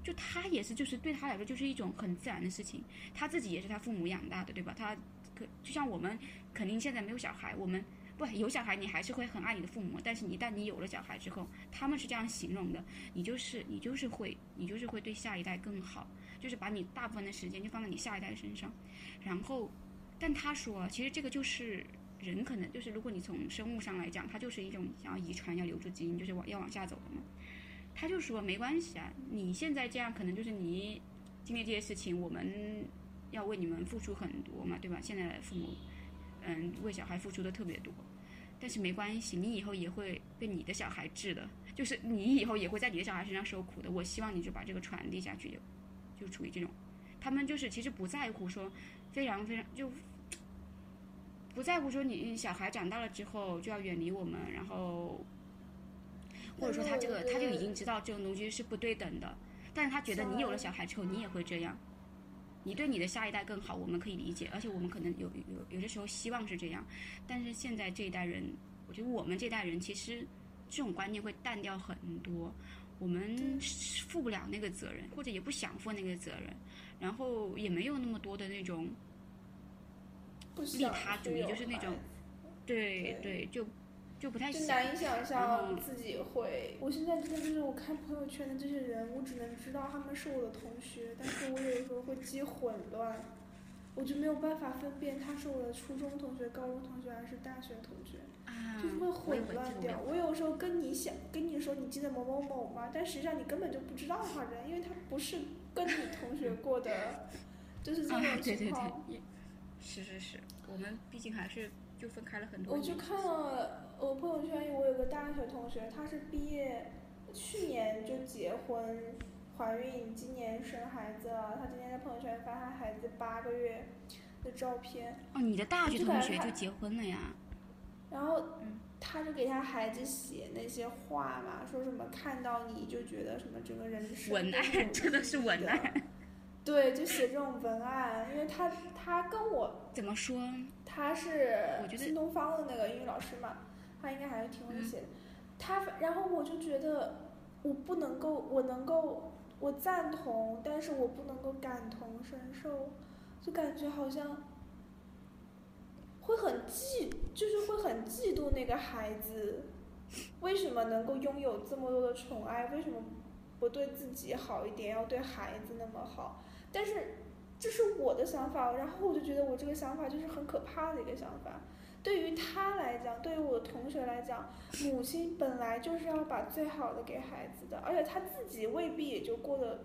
就他也是，就是对他来说，就是一种很自然的事情。他自己也是他父母养大的，对吧？他可就像我们，肯定现在没有小孩，我们不有小孩，你还是会很爱你的父母。但是，一旦你有了小孩之后，他们是这样形容的：你就是你就是会，你就是会对下一代更好，就是把你大部分的时间就放在你下一代身上。然后，但他说，其实这个就是。人可能就是，如果你从生物上来讲，它就是一种想要遗传、要留住基因，就是往要往下走的嘛。他就说没关系啊，你现在这样可能就是你经历这些事情，我们要为你们付出很多嘛，对吧？现在父母嗯为小孩付出的特别多，但是没关系，你以后也会被你的小孩治的，就是你以后也会在你的小孩身上受苦的。我希望你就把这个传递下去，就就处于这种，他们就是其实不在乎说非常非常就。不在乎说你小孩长大了之后就要远离我们，然后或者说他这个他就已经知道这种东西是不对等的，但是他觉得你有了小孩之后你也会这样，你对你的下一代更好，我们可以理解，而且我们可能有有有的时候希望是这样，但是现在这一代人，我觉得我们这代人其实这种观念会淡掉很多，我们负不了那个责任，或者也不想负那个责任，然后也没有那么多的那种。利他主义就是那种，对。对，就就不太就难以想象自己会。我现在真的就是我看朋友圈的这些人，我只能知道他们是我的同学，但是我有时候会记混乱，我就没有办法分辨他是我的初中同学、高中同学还是大学同学，就是会混乱掉。我有时候跟你想跟你说你记得某某某吗？但实际上你根本就不知道他人，因为他不是跟你同学过的，[laughs] 就是这种情况。是是是，我们毕竟还是就分开了很多。我就看了我朋友圈，我有个大学同学，他是毕业去年就结婚怀孕，今年生孩子了。他今天在朋友圈发他孩子八个月的照片。哦，你的大学同学就结婚了呀？然后，他就给他孩子写那些话嘛，说什么看到你就觉得什么整个人生文案真的是文案。对，就写这种文案，因为他他跟我怎么说？他是新东方的那个英语老师嘛，他应该还是挺会写的。他然后我就觉得我不能够，我能够，我赞同，但是我不能够感同身受，就感觉好像会很嫉，就是会很嫉妒那个孩子，为什么能够拥有这么多的宠爱？为什么不对自己好一点，要对孩子那么好？但是这是我的想法，然后我就觉得我这个想法就是很可怕的一个想法。对于他来讲，对于我同学来讲，母亲本来就是要把最好的给孩子的，而且他自己未必也就过得，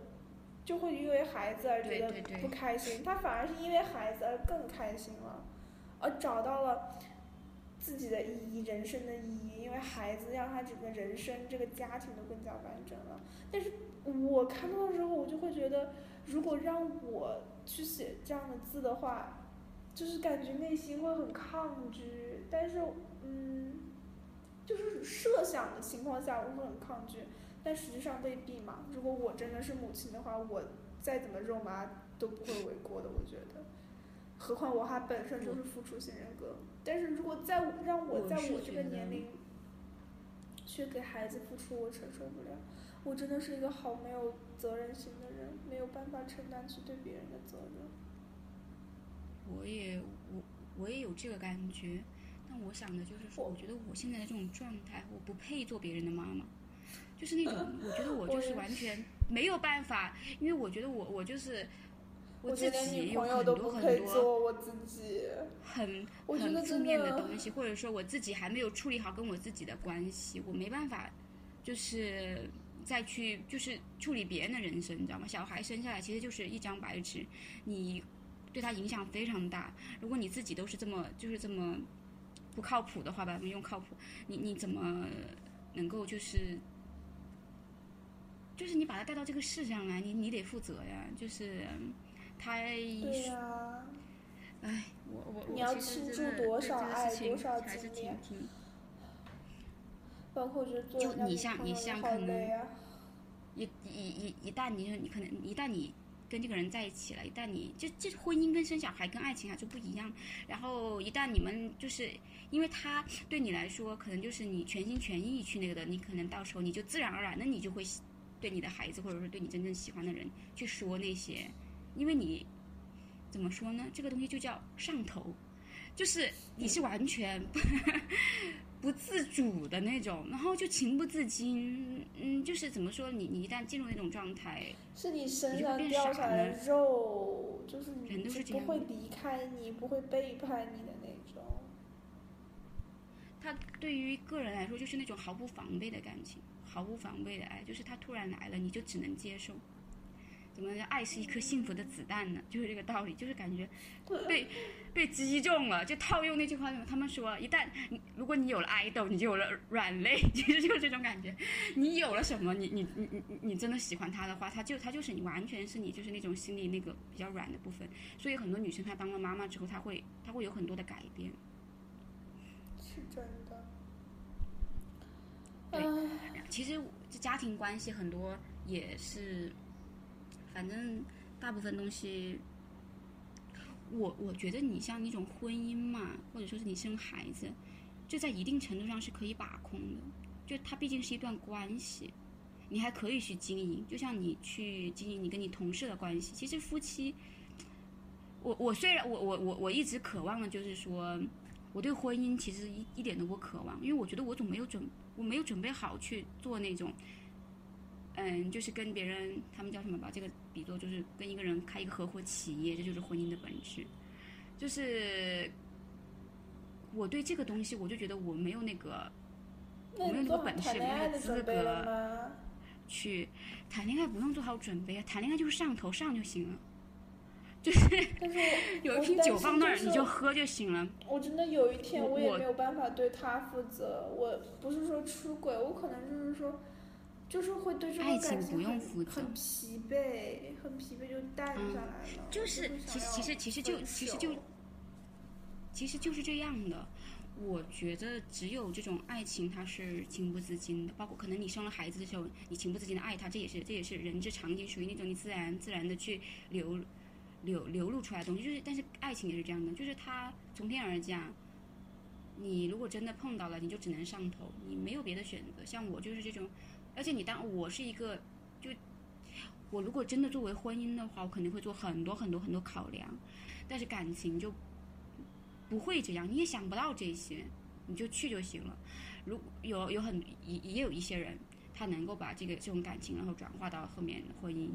就会因为孩子而觉得不开心，他反而是因为孩子而更开心了，而找到了自己的意义，人生的意义，因为孩子让他整个人生这个家庭都更加完整了。但是我看到的时候，我就会觉得，如果让我去写这样的字的话。就是感觉内心会很抗拒，但是，嗯，就是设想的情况下我会很抗拒，但实际上未必嘛。如果我真的是母亲的话，我再怎么肉麻都不会为过的，我觉得。何况我还本身就是付出型人格，但是如果再让我在我这个年龄去给孩子付出，我承受不了。我真的是一个好没有责任心的人，没有办法承担起对别人的责任。我也我我也有这个感觉，但我想的就是说，我觉得我现在的这种状态，我不配做别人的妈妈，就是那种，我觉得我就是完全没有办法，因为我觉得我我就是我自己有很多很多我自己很很负面的东西，或者说我自己还没有处理好跟我自己的关系，我没办法，就是再去就是处理别人的人生，你知道吗？小孩生下来其实就是一张白纸，你。对他影响非常大。如果你自己都是这么就是这么不靠谱的话吧，用靠谱，你你怎么能够就是就是你把他带到这个世上来，你你得负责呀。就是他，对呀，哎，我我你要倾注多少爱多少精力，包括就做就你像你像可能一一一一旦你你可能一旦你。跟这个人在一起了，一旦你这这婚姻跟生小孩跟爱情啊就不一样。然后一旦你们就是因为他对你来说可能就是你全心全意去那个的，你可能到时候你就自然而然的你就会对你的孩子或者说对你真正喜欢的人去说那些，因为你怎么说呢？这个东西就叫上头，就是你是完全。不自主的那种，然后就情不自禁，嗯，就是怎么说，你你一旦进入那种状态，是你身上掉下来的肉，就是人都是不会离开你，不会背叛你的那种。他对于个人来说，就是那种毫不防备的感情，毫无防备的爱，就是他突然来了，你就只能接受。怎么爱是一颗幸福的子弹呢？就是这个道理，就是感觉被被击中了。就套用那句话，他们说，一旦如果你有了爱豆，你就有了软肋，[laughs] 其实就是这种感觉。你有了什么，你你你你你真的喜欢他的话，他就他就是你，完全是你，就是那种心里那个比较软的部分。所以很多女生她当了妈妈之后，她会她会有很多的改变。是真的。对，其实这家庭关系很多也是。反正大部分东西，我我觉得你像那种婚姻嘛，或者说是你生孩子，这在一定程度上是可以把控的。就它毕竟是一段关系，你还可以去经营。就像你去经营你跟你同事的关系，其实夫妻，我我虽然我我我我一直渴望的就是说，我对婚姻其实一一点都不渴望，因为我觉得我总没有准我没有准备好去做那种。嗯，就是跟别人，他们叫什么？把这个比作就是跟一个人开一个合伙企业，这就是婚姻的本质。就是我对这个东西，我就觉得我没有那个，我没有那个本事，没有那个资格去谈恋爱。不用做好准备啊，谈恋爱就是上头上就行了。就是，有一瓶酒放那儿，你就喝就行了。我真的有一天，我也没有办法对他负责。我不是说出轨，我可能就是说。就是会对这种感情很很疲惫，很疲惫就淡下来了。就是其实其实其实就其实就，其实就是这样的。我觉得只有这种爱情，它是情不自禁的。包括可能你生了孩子的时候，你情不自禁的爱他，这也是这也是人之常情，属于那种你自然自然的去流流流露出来的东西。就是，但是爱情也是这样的，就是它从天而降。你如果真的碰到了，你就只能上头，你没有别的选择。像我就是这种。而且你当我是一个，就我如果真的作为婚姻的话，我肯定会做很多很多很多考量，但是感情就不会这样，你也想不到这些，你就去就行了。如有有很也也有一些人，他能够把这个这种感情然后转化到后面婚姻，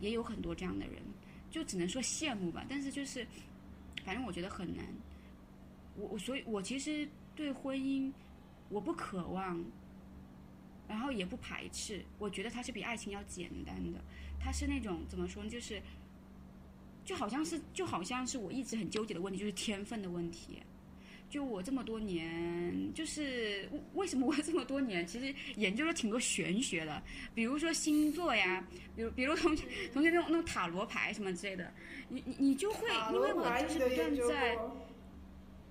也有很多这样的人，就只能说羡慕吧。但是就是，反正我觉得很难。我我所以，我其实对婚姻我不渴望，然后也不排斥。我觉得它是比爱情要简单的，它是那种怎么说呢？就是就好像是就好像是我一直很纠结的问题，就是天分的问题。就我这么多年，就是为什么我这么多年其实研究了挺多玄学的，比如说星座呀，比如比如同学同学那种那种塔罗牌什么之类的，你你你就会，因为我就是不断在。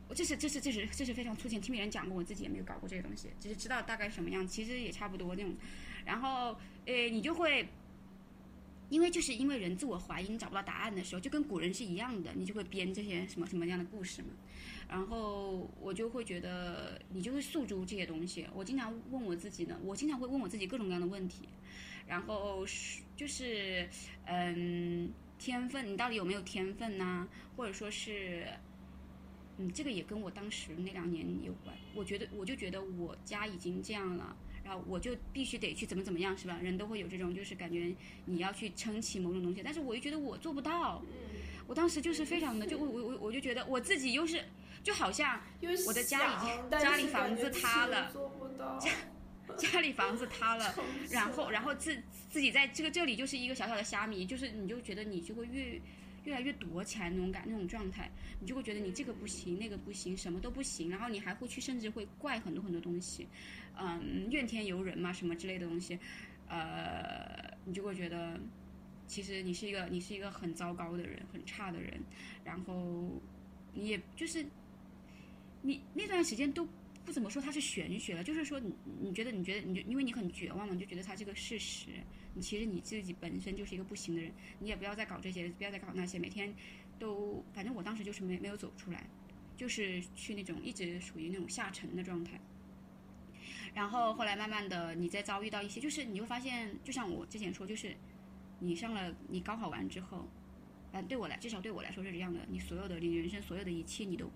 我这是这是这是这是非常粗浅，听别人讲过，我自己也没有搞过这些东西，只是知道大概什么样，其实也差不多那种。然后，诶，你就会，因为就是因为人自我怀疑，你找不到答案的时候，就跟古人是一样的，你就会编这些什么什么样的故事嘛。然后我就会觉得，你就会诉诸这些东西。我经常问我自己呢，我经常会问我自己各种各样的问题。然后是就是，嗯，天分，你到底有没有天分呢？或者说是。嗯，这个也跟我当时那两年有关。我觉得，我就觉得我家已经这样了，然后我就必须得去怎么怎么样，是吧？人都会有这种，就是感觉你要去撑起某种东西。但是我又觉得我做不到。我当时就是非常的，就我我我我就觉得我自己又是，就好像我的家已经 [laughs] 家里房子塌了，家家里房子塌了，然后然后自自己在这个这里就是一个小小的虾米，就是你就觉得你就会越。越来越躲起来那种感那种状态，你就会觉得你这个不行，那个不行，什么都不行，然后你还会去甚至会怪很多很多东西，嗯，怨天尤人嘛，什么之类的东西，呃，你就会觉得，其实你是一个你是一个很糟糕的人，很差的人，然后你也就是你那段时间都。不怎么说它是玄学了，就是说你你觉得你觉得你就因为你很绝望嘛，你就觉得它这个事实。其实你自己本身就是一个不行的人，你也不要再搞这些，不要再搞那些，每天都反正我当时就是没没有走出来，就是去那种一直属于那种下沉的状态。然后后来慢慢的你再遭遇到一些，就是你会发现，就像我之前说，就是你上了你高考完之后，嗯，对我来至少对我来说是这样的，你所有的你人生所有的一切你都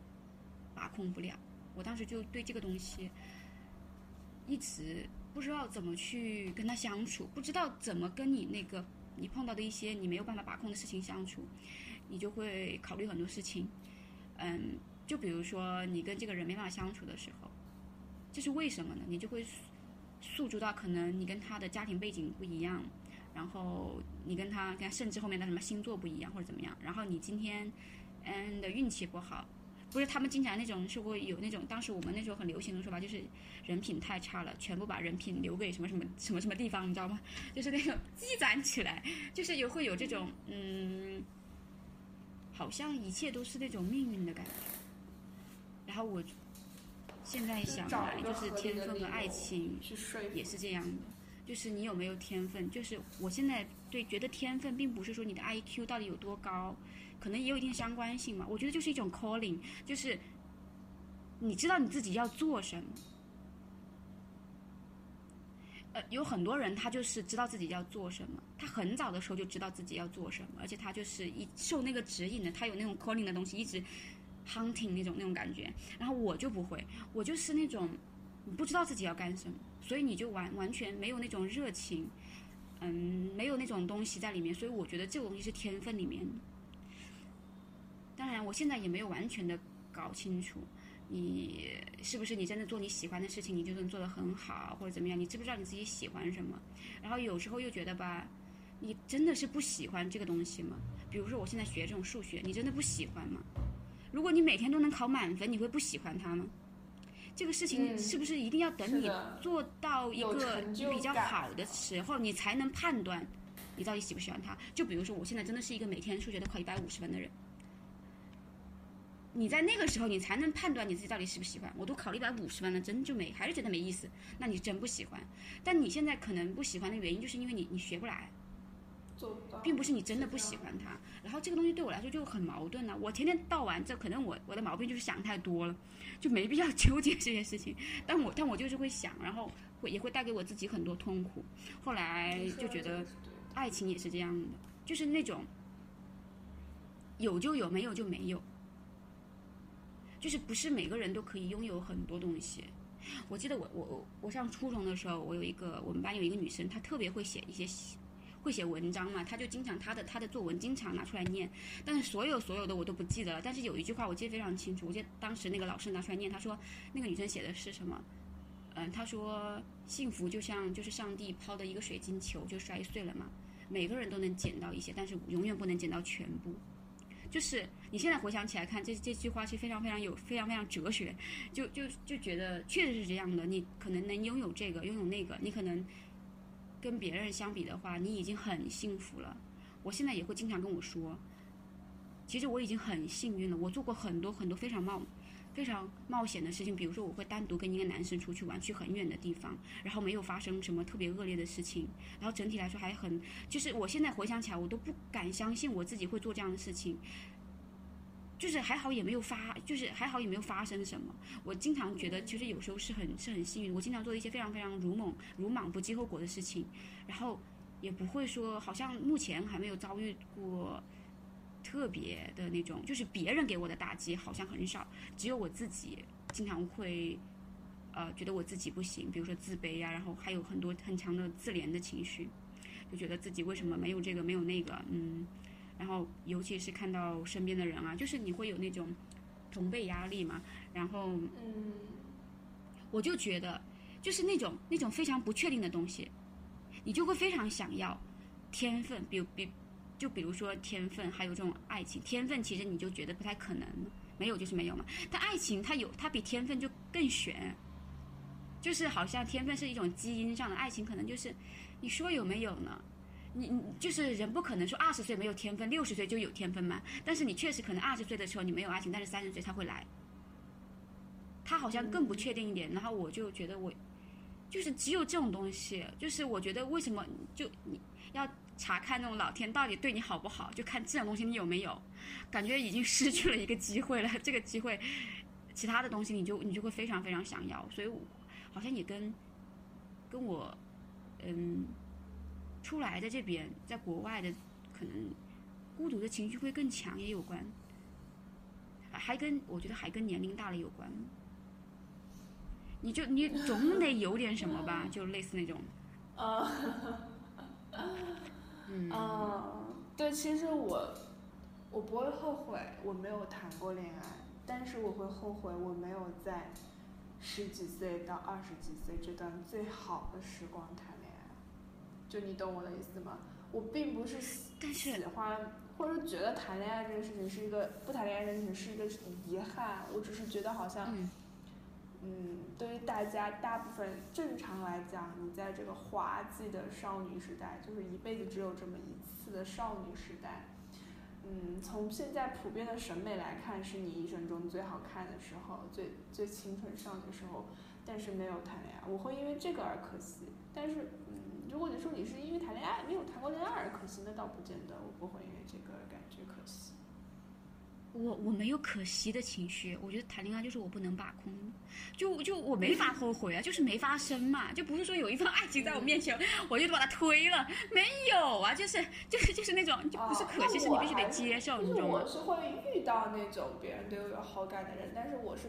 把控不了。我当时就对这个东西一直不知道怎么去跟他相处，不知道怎么跟你那个你碰到的一些你没有办法把控的事情相处，你就会考虑很多事情。嗯，就比如说你跟这个人没办法相处的时候，这是为什么呢？你就会诉诸到可能你跟他的家庭背景不一样，然后你跟他跟甚至后面的什么星座不一样或者怎么样，然后你今天嗯的运气不好。不是他们经常那种是会有那种，当时我们那时候很流行的说法，就是人品太差了，全部把人品留给什么什么什么什么地方，你知道吗？就是那种积攒起来，就是有会有这种嗯，好像一切都是那种命运的感觉。然后我现在想来，就是天分和爱情也是这样的，就是你有没有天分？就是我现在对觉得天分，并不是说你的 I Q 到底有多高。可能也有一定相关性嘛，我觉得就是一种 calling，就是你知道你自己要做什么。呃，有很多人他就是知道自己要做什么，他很早的时候就知道自己要做什么，而且他就是一受那个指引的，他有那种 calling 的东西，一直 hunting 那种那种感觉。然后我就不会，我就是那种不知道自己要干什么，所以你就完完全没有那种热情，嗯，没有那种东西在里面，所以我觉得这个东西是天分里面的。当然，我现在也没有完全的搞清楚，你是不是你真的做你喜欢的事情，你就能做得很好，或者怎么样？你知不知道你自己喜欢什么？然后有时候又觉得吧，你真的是不喜欢这个东西吗？比如说我现在学这种数学，你真的不喜欢吗？如果你每天都能考满分，你会不喜欢它吗？这个事情是不是一定要等你做到一个比较好的时候，你才能判断你到底喜不喜欢它？就比如说我现在真的是一个每天数学都考一百五十分的人。你在那个时候，你才能判断你自己到底喜不喜欢。我都考了一百五十分了，真就没，还是觉得没意思。那你真不喜欢。但你现在可能不喜欢的原因，就是因为你你学不来，并不是你真的不喜欢它。然后这个东西对我来说就很矛盾了。我天天到晚这，可能我我的毛病就是想太多了，就没必要 [laughs] 纠结这些事情。但我但我就是会想，然后会也会带给我自己很多痛苦。后来就觉得。爱情也是这样的，就是那种有就有，没有就没有，就是不是每个人都可以拥有很多东西。我记得我我我上初中的时候，我有一个我们班有一个女生，她特别会写一些会写文章嘛，她就经常她的她的作文经常拿出来念，但是所有所有的我都不记得了，但是有一句话我记得非常清楚，我记得当时那个老师拿出来念，他说那个女生写的是什么？嗯，他说幸福就像就是上帝抛的一个水晶球就摔碎了嘛，每个人都能捡到一些，但是永远不能捡到全部。就是你现在回想起来看，这这句话是非常非常有非常非常哲学，就就就觉得确实是这样的。你可能能拥有这个，拥有那个，你可能跟别人相比的话，你已经很幸福了。我现在也会经常跟我说，其实我已经很幸运了，我做过很多很多非常冒。非常冒险的事情，比如说我会单独跟一个男生出去玩，去很远的地方，然后没有发生什么特别恶劣的事情，然后整体来说还很，就是我现在回想起来，我都不敢相信我自己会做这样的事情，就是还好也没有发，就是还好也没有发生什么。我经常觉得，其实有时候是很是很幸运，我经常做一些非常非常鲁莽鲁莽不计后果的事情，然后也不会说好像目前还没有遭遇过。特别的那种，就是别人给我的打击好像很少，只有我自己经常会，呃，觉得我自己不行，比如说自卑呀，然后还有很多很强的自怜的情绪，就觉得自己为什么没有这个没有那个，嗯，然后尤其是看到身边的人啊，就是你会有那种同辈压力嘛，然后，嗯，我就觉得就是那种那种非常不确定的东西，你就会非常想要天分，比如比。就比如说天分，还有这种爱情。天分其实你就觉得不太可能，没有就是没有嘛。但爱情它有，它比天分就更悬，就是好像天分是一种基因上的，爱情可能就是你说有没有呢？你你就是人不可能说二十岁没有天分，六十岁就有天分嘛。但是你确实可能二十岁的时候你没有爱情，但是三十岁他会来。他好像更不确定一点。然后我就觉得我就是只有这种东西，就是我觉得为什么就你要。查看那种老天到底对你好不好，就看这种东西你有没有，感觉已经失去了一个机会了。这个机会，其他的东西你就你就会非常非常想要。所以，好像也跟跟我嗯出来的这边，在国外的可能孤独的情绪会更强也有关，还跟我觉得还跟年龄大了有关。你就你总得有点什么吧，就类似那种。啊。嗯，对，其实我我不会后悔我没有谈过恋爱，但是我会后悔我没有在十几岁到二十几岁这段最好的时光谈恋爱。就你懂我的意思吗？我并不是喜欢或者觉得谈恋爱这个事情是一个不谈恋爱这个事情是一个遗憾，我只是觉得好像。嗯，对于大家大部分正常来讲，你在这个滑稽的少女时代，就是一辈子只有这么一次的少女时代。嗯，从现在普遍的审美来看，是你一生中最好看的时候，最最青春少女时候，但是没有谈恋爱，我会因为这个而可惜。但是，嗯，如果你说你是因为谈恋爱没有谈过恋爱而可惜，那倒不见得，我不会因为这个。我我没有可惜的情绪，我觉得谈恋爱就是我不能把控，就就我没法后悔啊，就是没发生嘛，就不是说有一份爱情在我面前，我就把它推了，没有啊，就是就是就是那种就不是可惜，是你必须得接受，你知道吗？我是会遇到那种别人对我有好感的人，但是我是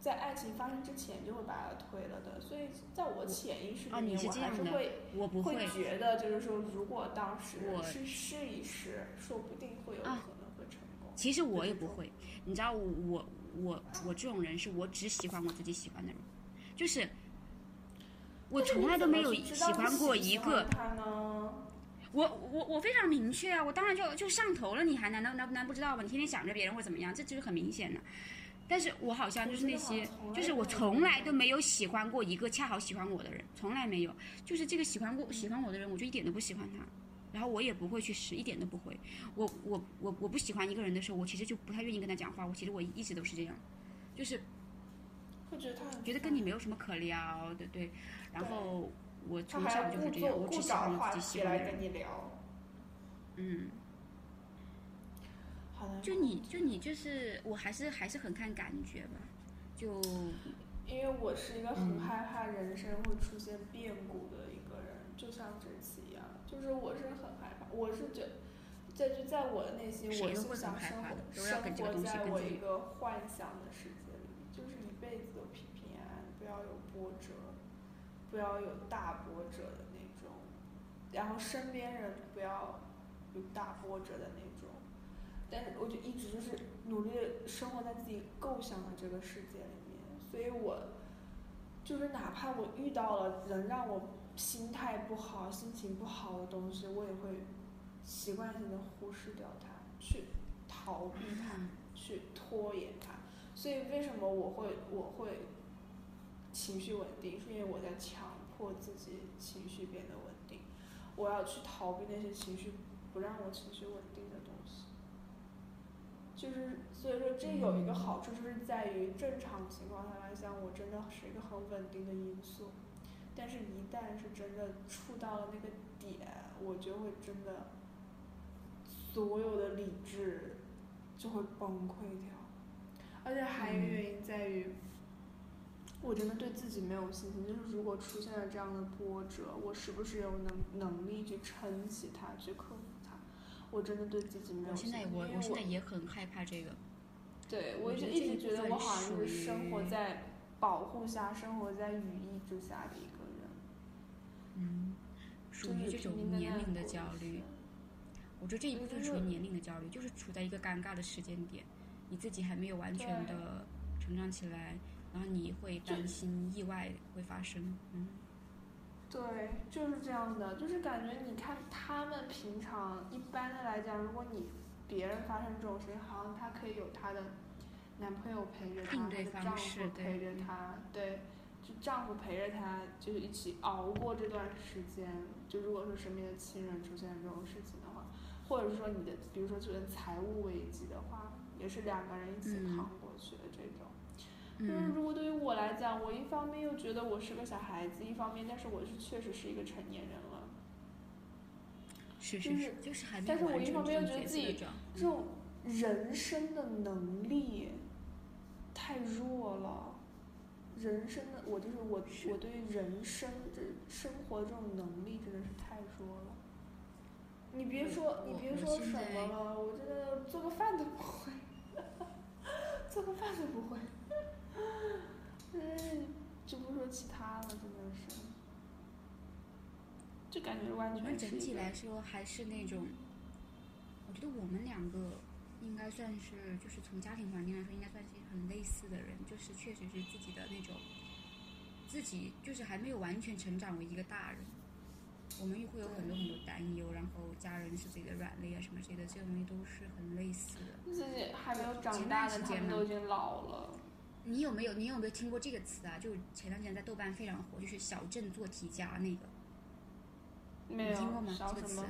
在爱情发生之前就会把它推了的，所以在我潜意识里面，我还是会我不会觉得就是说，如果当时是试一试，说不定会有可能。其实我也不会，你知道我我我这种人是我只喜欢我自己喜欢的人，就是我从来都没有喜欢过一个。我我我非常明确啊，我当然就就上头了，你还难道难难不知道吗？你天天想着别人会怎么样，这就是很明显的。但是我好像就是那些，就是我从来都没有喜欢过一个恰好喜欢我的人，从来没有。就是这个喜欢过喜欢我的人，我就一点都不喜欢他。然后我也不会去试，一点都不会。我我我我不喜欢一个人的时候，我其实就不太愿意跟他讲话。我其实我一直都是这样，就是会觉得他觉得跟你没有什么可聊的，对。然后我从小就是这样，我只喜欢自己喜欢的人。嗯。好的。就你就你就是我还是还是很看感觉吧，就因为我是一个很害怕人生会出现变故的一个人，就像这次。就是我是很害怕，我是觉，在就在我的内心，我是想生活生活在我一个幻想的世界里，就是一辈子都平平安安，不要有波折，不要有大波折的那种，然后身边人不要有大波折的那种。但是我就一直就是努力的生活在自己构想的这个世界里面，所以我就是哪怕我遇到了能让我心态不好、心情不好的东西，我也会习惯性的忽视掉它，去逃避它，去拖延它。所以为什么我会我会情绪稳定？是因为我在强迫自己情绪变得稳定，我要去逃避那些情绪不让我情绪稳定的东西。就是所以说，这有一个好处，就是在于正常情况下来讲，我真的是一个很稳定的因素。但是，一旦是真的触到了那个点，我就会真的所有的理智就会崩溃掉。而且还有一个原因在于，我真的对自己没有信心。就是如果出现了这样的波折，我是不是有能能力去撑起它，去克服它？我真的对自己没有信心，因为我我现在也很害怕这个。对，我就一直觉得我好像是生活在保护下、生活在羽翼之下的一个人。嗯，属于这种年龄的焦虑。我觉得这一部分属于年龄的焦虑，就是处在一个尴尬的时间点，你自己还没有完全的成长起来，然后你会担心意外会发生。嗯。对，就是这样的，就是感觉你看他们平常一般的来讲，如果你别人发生这种事情，好像他可以有他的男朋友陪着他，他的丈夫陪着他，对，就丈夫陪着她，就是一起熬过这段时间。就如果说身边的亲人出现这种事情的话，或者是说你的，比如说就是财务危机的话，也是两个人一起扛过去的这种。就是如果对于我来讲，我一方面又觉得我是个小孩子，一方面，但是我是确实是一个成年人了。是是是，就是还但是我一方面又觉得自己这种人生的能力太弱了。人生的我就是我，我对于人生这生活这种能力真的是太弱了。你别说，你别说什么了，我真的做个饭都不会，[laughs] 做个饭都不会。嗯，就不说其他了，真的是，就感觉完全。我们整体来说还是那种，我觉得我们两个应该算是，就是从家庭环境来说，应该算是很类似的人，就是确实是自己的那种，自己就是还没有完全成长为一个大人，我们又会有很多很多担忧，然后家人是自己的软肋啊什么之类的，这些东西都是很类似的。自己还没有长大的，他们都已经老了。你有没有你有没有听过这个词啊？就前段时间在豆瓣非常火，就是小镇做题家那个。没有。听过吗？这个词？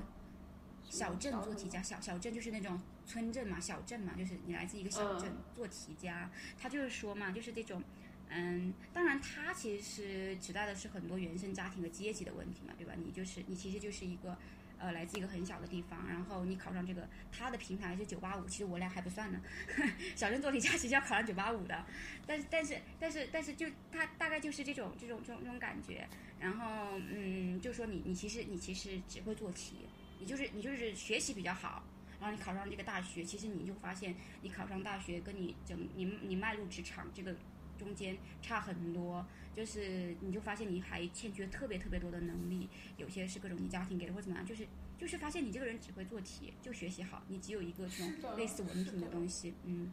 小镇做题家，小小镇就是那种村镇嘛，小镇嘛，就是你来自一个小镇做题家。他就是说嘛，就是这种，嗯，当然他其实是指代的是很多原生家庭的阶级的问题嘛，对吧？你就是你其实就是一个。呃，来自一个很小的地方，然后你考上这个，他的平台是九八五，其实我俩还不算呢。[laughs] 小镇做题家其实要考上九八五的，但是但是但是但是就他大概就是这种这种这种这种感觉。然后嗯，就说你你其实你其实只会做题，你就是你就是学习比较好，然后你考上这个大学，其实你就发现你考上大学跟你整你你迈入职场这个中间差很多。就是你就发现你还欠缺特别特别多的能力，有些是各种你家庭给的或怎么样，就是就是发现你这个人只会做题，就学习好，你只有一个这种类似文凭的东西，嗯，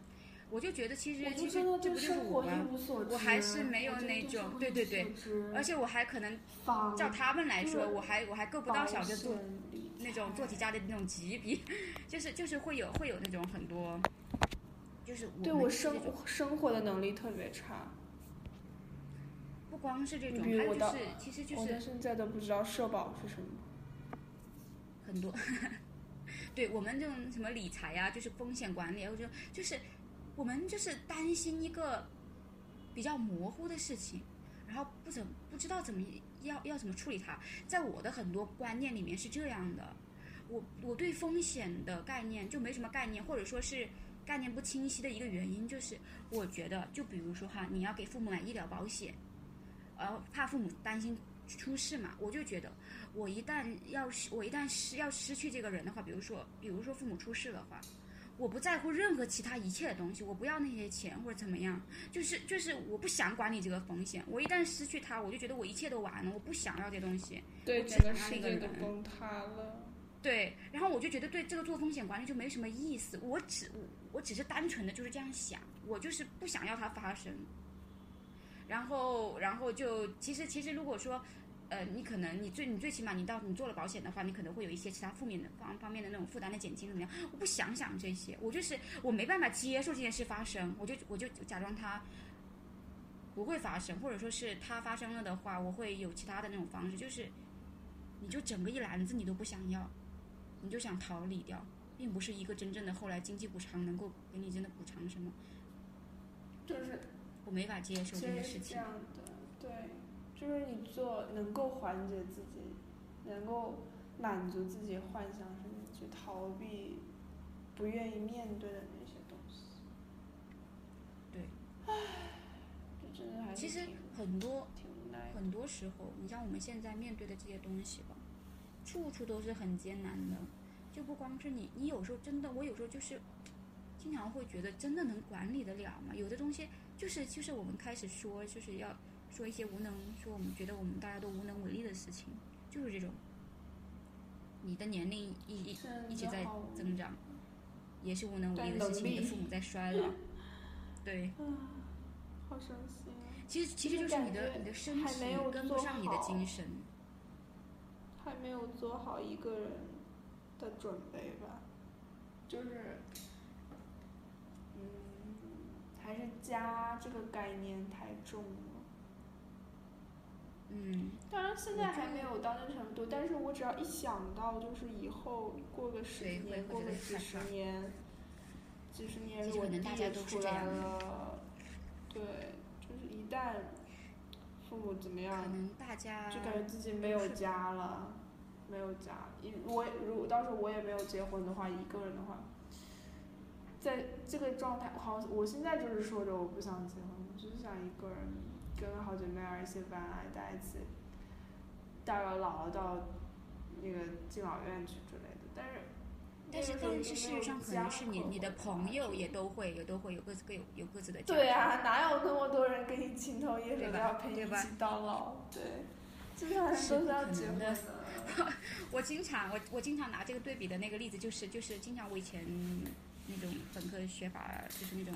我就觉得其实其实这不就是我吗？我还是没有那种对对对，而且我还可能照他们来说，我还我还够不到小那种做题家的那种级别，[laughs] 就是就是会有会有那种很多，就是对我生生活的能力特别差。不光是这种，还有就是，其实就是我到现在都不知道社保是什么。很多，[laughs] 对我们这种什么理财呀，就是风险管理，我觉得就是我们就是担心一个比较模糊的事情，然后不怎不知道怎么要要怎么处理它。在我的很多观念里面是这样的，我我对风险的概念就没什么概念，或者说是概念不清晰的一个原因，就是我觉得，就比如说哈，你要给父母买医疗保险。呃，怕父母担心出事嘛，我就觉得我一旦要是我一旦失要失去这个人的话，比如说比如说父母出事的话，我不在乎任何其他一切的东西，我不要那些钱或者怎么样，就是就是我不想管理这个风险。我一旦失去它，我就觉得我一切都完了，我不想要这东西。对，我整个世界都崩塌了。对，然后我就觉得对这个做风险管理就没什么意思。我只我我只是单纯的就是这样想，我就是不想要它发生。然后然后就其实其实如果说，呃，你可能你最你最起码你到你做了保险的话，你可能会有一些其他负面的方方面的那种负担的减轻怎么样？我不想想这些，我就是我没办法接受这件事发生，我就我就假装它不会发生，或者说是它发生了的话，我会有其他的那种方式，就是你就整个一篮子你都不想要。你就想逃离掉，并不是一个真正的后来经济补偿能够给你真的补偿什么，就是我没法接受这件事情。这样的，对，就是你做能够缓解自己，能够满足自己幻想甚至，去逃避不愿意面对的那些东西。对。唉，这真的还是其实很多挺无奈。很多时候，你像我们现在面对的这些东西吧。处处都是很艰难的，就不光是你，你有时候真的，我有时候就是经常会觉得，真的能管理得了吗？有的东西就是就是我们开始说，就是要说一些无能，说我们觉得我们大家都无能为力的事情，就是这种。你的年龄一一一直在增长，也是无能为力的事情。你的父母在衰老，对。好伤心啊！其实其实就是你的你的身体跟不上你的精神。还没有做好一个人的准备吧，就是，嗯，还是家这个概念太重了。嗯。当然现在还没有到那程度，但是我只要一想到，就是以后过个十年，过个几十年，几十年如果地也出来了，对，就是一旦。父母怎么样？就感觉自己没有家了，没有家。一我如果到时候我也没有结婚的话，一个人的话，在这个状态，好，我现在就是说着我不想结婚，我就是想一个人跟好姐妹儿一起玩爱在一起，大到老了到那个敬老院去之类的，但是。但是但是事实上可能是你你的朋友也都会也都会有各自各有有各自的。对啊，哪有那么多人跟你情投意合的要陪你一起到老？对，基本上都是要结婚的。[laughs] 我经常我我经常拿这个对比的那个例子就是就是经常我以前那种本科学法就是那种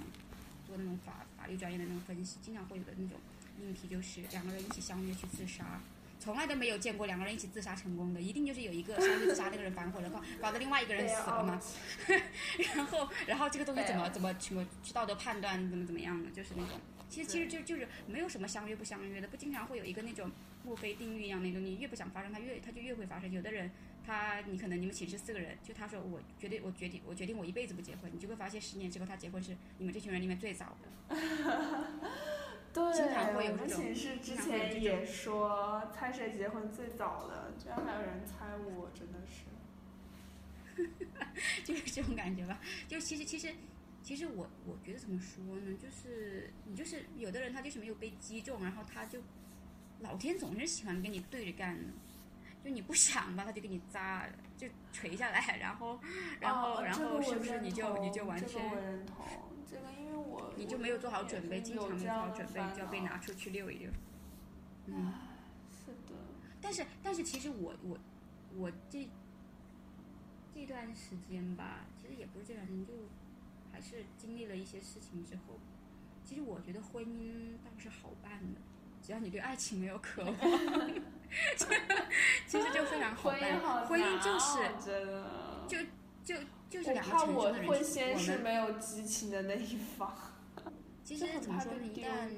做那种法法律专业的那种分析，经常会有的那种命题就是两个人一起相约去自杀。从来都没有见过两个人一起自杀成功的，一定就是有一个相约自杀那个人反悔了，搞搞得另外一个人死了嘛。[laughs] 然后，然后这个东西怎么怎么什么去道德判断怎么怎么样的，就是那种。其实其实就就是没有什么相约不相约的，不经常会有一个那种墨菲定律一样那种，你越不想发生，它越它就越会发生。有的人他你可能你们寝室四个人，就他说我绝对我决定我决定我一辈子不结婚，你就会发现十年之后他结婚是你们这群人里面最早的。对，我们寝室之前也说猜谁结婚最早的，居然还有人猜我，真的是，[laughs] 就是这种感觉吧。就其实其实其实我我觉得怎么说呢？就是你就是有的人他就是没有被击中，然后他就老天总是喜欢跟你对着干的，就你不想吧，他就给你扎，就垂下来，然后然后然后是不是你就你就完全。我你就没有做好准备，经常没做好准备就要被拿出去溜一溜。嗯，是的。但是但是其实我我我这这段时间吧，其实也不是这段时间，就还是经历了一些事情之后，其实我觉得婚姻倒是好办的，只要你对爱情没有渴望，[laughs] 其实就非常好办。婚姻就是就。就就是两个成熟的人，我会先是没有激情的那一方，[laughs] 其实怎么说呢？一旦，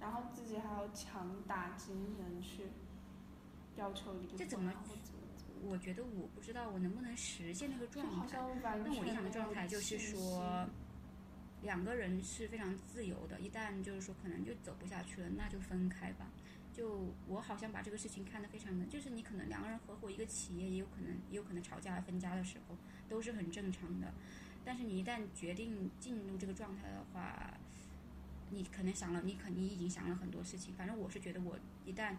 然后自己还要强打精神去要求一个这怎么？我觉得我不知道我能不能实现那个状态。那我理想的状态就是说，两个人是非常自由的。一旦就是说可能就走不下去了，那就分开吧。就我好像把这个事情看得非常的，就是你可能两个人合伙一个企业，也有可能也有可能吵架分家的时候，都是很正常的。但是你一旦决定进入这个状态的话，你可能想了，你肯定已经想了很多事情。反正我是觉得，我一旦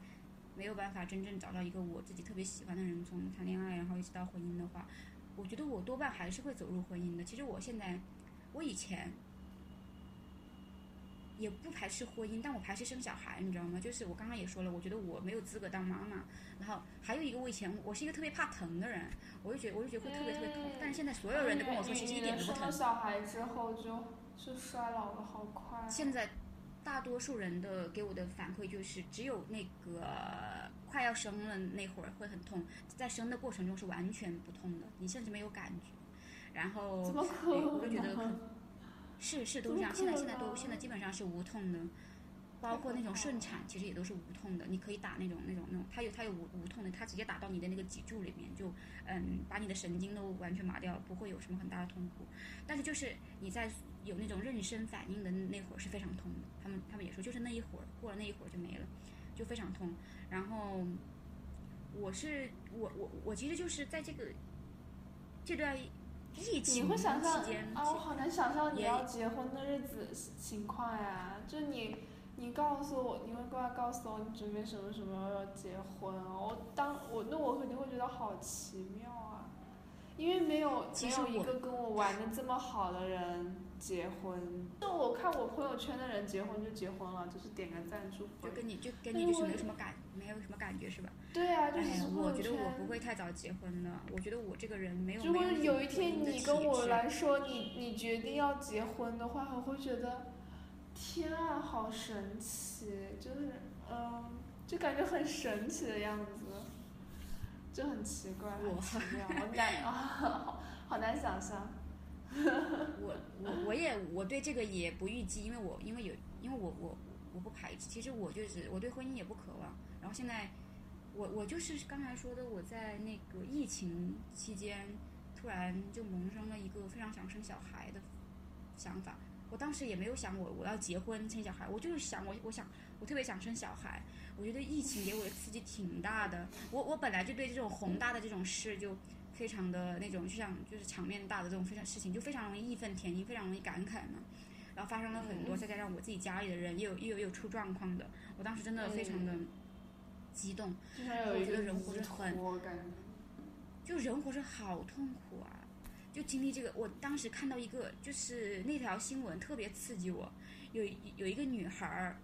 没有办法真正找到一个我自己特别喜欢的人，从谈恋爱然后一直到婚姻的话，我觉得我多半还是会走入婚姻的。其实我现在，我以前也不排斥婚姻，但我排斥生小孩，你知道吗？就是我刚刚也说了，我觉得我没有资格当妈妈。然后还有一个，我以前我是一个特别怕疼的人，我就觉得我就觉得会特别特别疼。但是现在所有人都跟我说，其实一点都不疼。生了小孩之后就就衰老的好快。现在大多数人的给我的反馈就是，只有那个快要生了那会儿会很痛，在生的过程中是完全不痛的，你甚至没有感觉。然后我就觉得。[laughs] 是是都这样，现在现在都现在基本上是无痛的，包括那种顺产其实也都是无痛的。你可以打那种那种那种，它有它有无无痛的，它直接打到你的那个脊柱里面，就嗯把你的神经都完全麻掉，不会有什么很大的痛苦。但是就是你在有那种妊娠反应的那会儿是非常痛的，他们他们也说就是那一会儿过了那一会儿就没了，就非常痛。然后我是我我我其实就是在这个这段。你会想象啊，我好难想象你要结婚的日子情况呀！就你，你告诉我，你会过来告诉我你准备什么什么要结婚我当我那我肯定会觉得好奇妙啊，因为没有没有一个跟我玩的这么好的人。结婚，就我看我朋友圈的人结婚就结婚了，就是点个赞祝福。就跟你就跟你就是没有什么感，没有什么感觉是吧？对啊，就是我觉得我不会太早结婚的，我觉得我这个人没有。如果有一天你跟我来说你你决定要结婚的话，我会觉得，天啊，好神奇，就是嗯，就感觉很神奇的样子，就很奇怪，很奇妙，我难啊，[laughs] 好好难想象。我我我也我对这个也不预计，因为我因为有因为我我我不排斥，其实我就是我对婚姻也不渴望。然后现在我我就是刚才说的，我在那个疫情期间突然就萌生了一个非常想生小孩的想法。我当时也没有想我我要结婚生小孩，我就是想我我想我特别想生小孩。我觉得疫情给我的刺激挺大的。我我本来就对这种宏大的这种事就。非常的那种，就像就是场面大的这种非常事情，就非常容易义愤填膺，非常容易感慨嘛。然后发生了很多，再加上我自己家里的人又有也有有出状况的，我当时真的非常的激动。我觉得人活着很，就人活着好痛苦啊！就经历这个，我当时看到一个，就是那条新闻特别刺激我。有有一个女孩儿，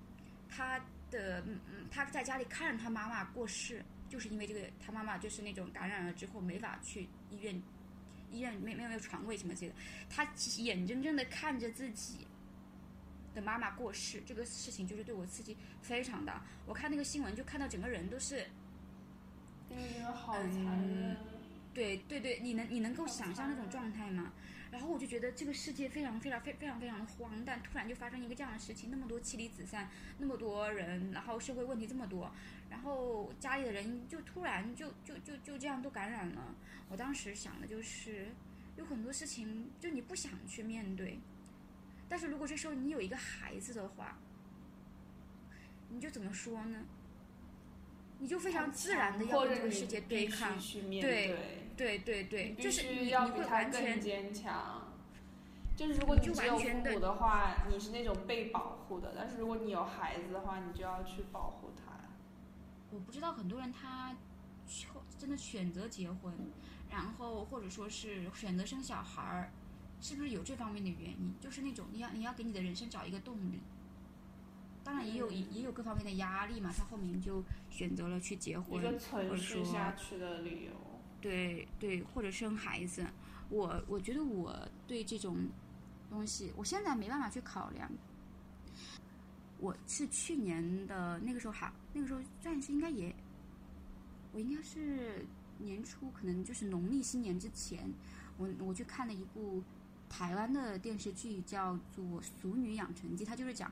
她的嗯嗯，她在家里看着她妈妈过世。就是因为这个，他妈妈就是那种感染了之后没法去医院，医院没没有没有床位什么之类的，他眼睁睁的看着自己的妈妈过世，这个事情就是对我刺激非常大。我看那个新闻就看到整个人都是，嗯，好残忍。对对对，你能你能够想象那种状态吗？然后我就觉得这个世界非常非常非非常非常的荒诞，突然就发生一个这样的事情，那么多妻离子散，那么多人，然后社会问题这么多，然后家里的人就突然就就就就这样都感染了。我当时想的就是，有很多事情就你不想去面对，但是如果这时候你有一个孩子的话，你就怎么说呢？你就非常自然的要跟这个世界对抗，对。对对对，就是你你会完全坚强。就是如果你只有父母的话，你是那种被保护的；但是如果你有孩子的话，你就要去保护他。我不知道很多人他真的选择结婚，然后或者说是选择生小孩儿，是不是有这方面的原因？就是那种你要你要给你的人生找一个动力。当然也有也有各方面的压力嘛，他后面就选择了去结婚，一个存续下去的理由。对对，或者生孩子，我我觉得我对这种东西，我现在没办法去考量。我是去年的那个时候还那个时候算是应该也，我应该是年初，可能就是农历新年之前，我我去看了一部台湾的电视剧，叫做《俗女养成记》，它就是讲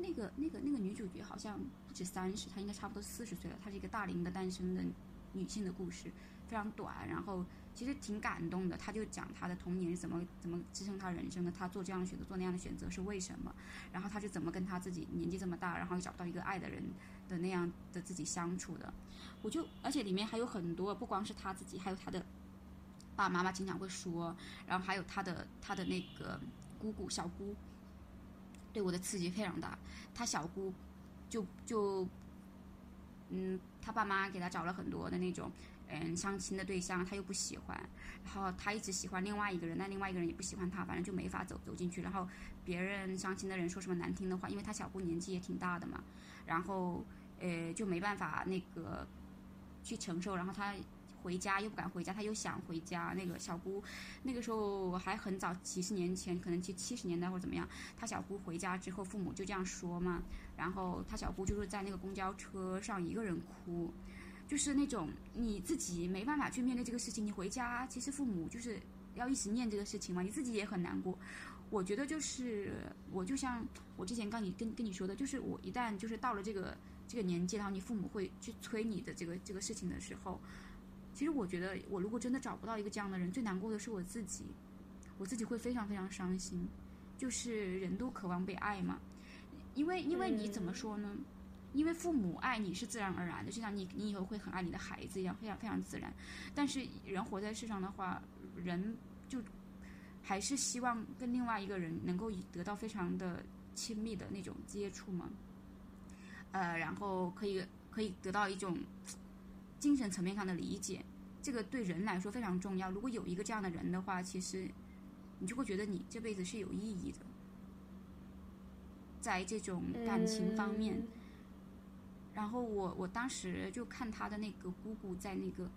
那个那个那个女主角好像不止三十，她应该差不多四十岁了，她是一个大龄的单身的女性的故事。非常短，然后其实挺感动的。她就讲她的童年是怎么怎么支撑她人生的，她做这样的选择，做那样的选择是为什么？然后她是怎么跟她自己年纪这么大，然后又找不到一个爱的人的那样的自己相处的？我就而且里面还有很多，不光是她自己，还有她的爸爸妈妈经常会说，然后还有他的他的那个姑姑小姑，对我的刺激非常大。他小姑就就嗯，他爸妈给他找了很多的那种嗯相亲的对象，他又不喜欢，然后他一直喜欢另外一个人，但另外一个人也不喜欢他，反正就没法走走进去。然后别人相亲的人说什么难听的话，因为他小姑年纪也挺大的嘛，然后呃就没办法那个去承受，然后他。回家又不敢回家，他又想回家。那个小姑，那个时候还很早，几十年前，可能七七十年代或者怎么样。他小姑回家之后，父母就这样说嘛。然后他小姑就是在那个公交车上一个人哭，就是那种你自己没办法去面对这个事情。你回家，其实父母就是要一直念这个事情嘛，你自己也很难过。我觉得就是我就像我之前刚你跟跟你说的，就是我一旦就是到了这个这个年纪，然后你父母会去催你的这个这个事情的时候。其实我觉得，我如果真的找不到一个这样的人，最难过的是我自己，我自己会非常非常伤心。就是人都渴望被爱嘛，因为因为你怎么说呢？因为父母爱你是自然而然的，就像你你以后会很爱你的孩子一样，非常非常自然。但是人活在世上的话，人就还是希望跟另外一个人能够得到非常的亲密的那种接触嘛，呃，然后可以可以得到一种。精神层面上的理解，这个对人来说非常重要。如果有一个这样的人的话，其实你就会觉得你这辈子是有意义的。在这种感情方面，然后我我当时就看他的那个姑姑在那个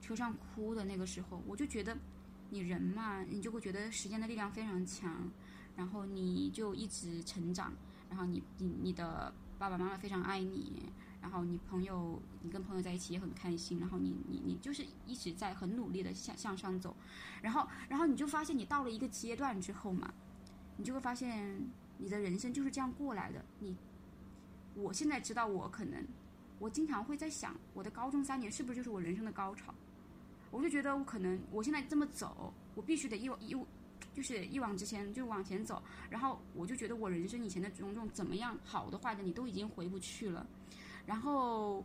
车上哭的那个时候，我就觉得你人嘛，你就会觉得时间的力量非常强，然后你就一直成长，然后你你你的爸爸妈妈非常爱你。然后你朋友，你跟朋友在一起也很开心。然后你你你就是一直在很努力的向向上走，然后然后你就发现你到了一个阶段之后嘛，你就会发现你的人生就是这样过来的。你，我现在知道我可能，我经常会在想，我的高中三年是不是就是我人生的高潮？我就觉得我可能我现在这么走，我必须得一往一就是一往直前就往前走。然后我就觉得我人生以前的种种怎么样好的坏的，你都已经回不去了。然后，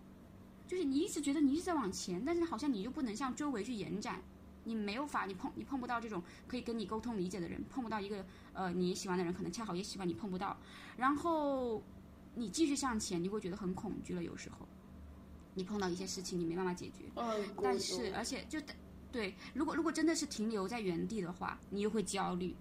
就是你一直觉得你一直在往前，但是好像你又不能向周围去延展，你没有法，你碰你碰不到这种可以跟你沟通理解的人，碰不到一个呃你喜欢的人，可能恰好也喜欢你，碰不到。然后你继续向前，你会觉得很恐惧了。有时候，你碰到一些事情，你没办法解决。但是，而且就对，如果如果真的是停留在原地的话，你又会焦虑。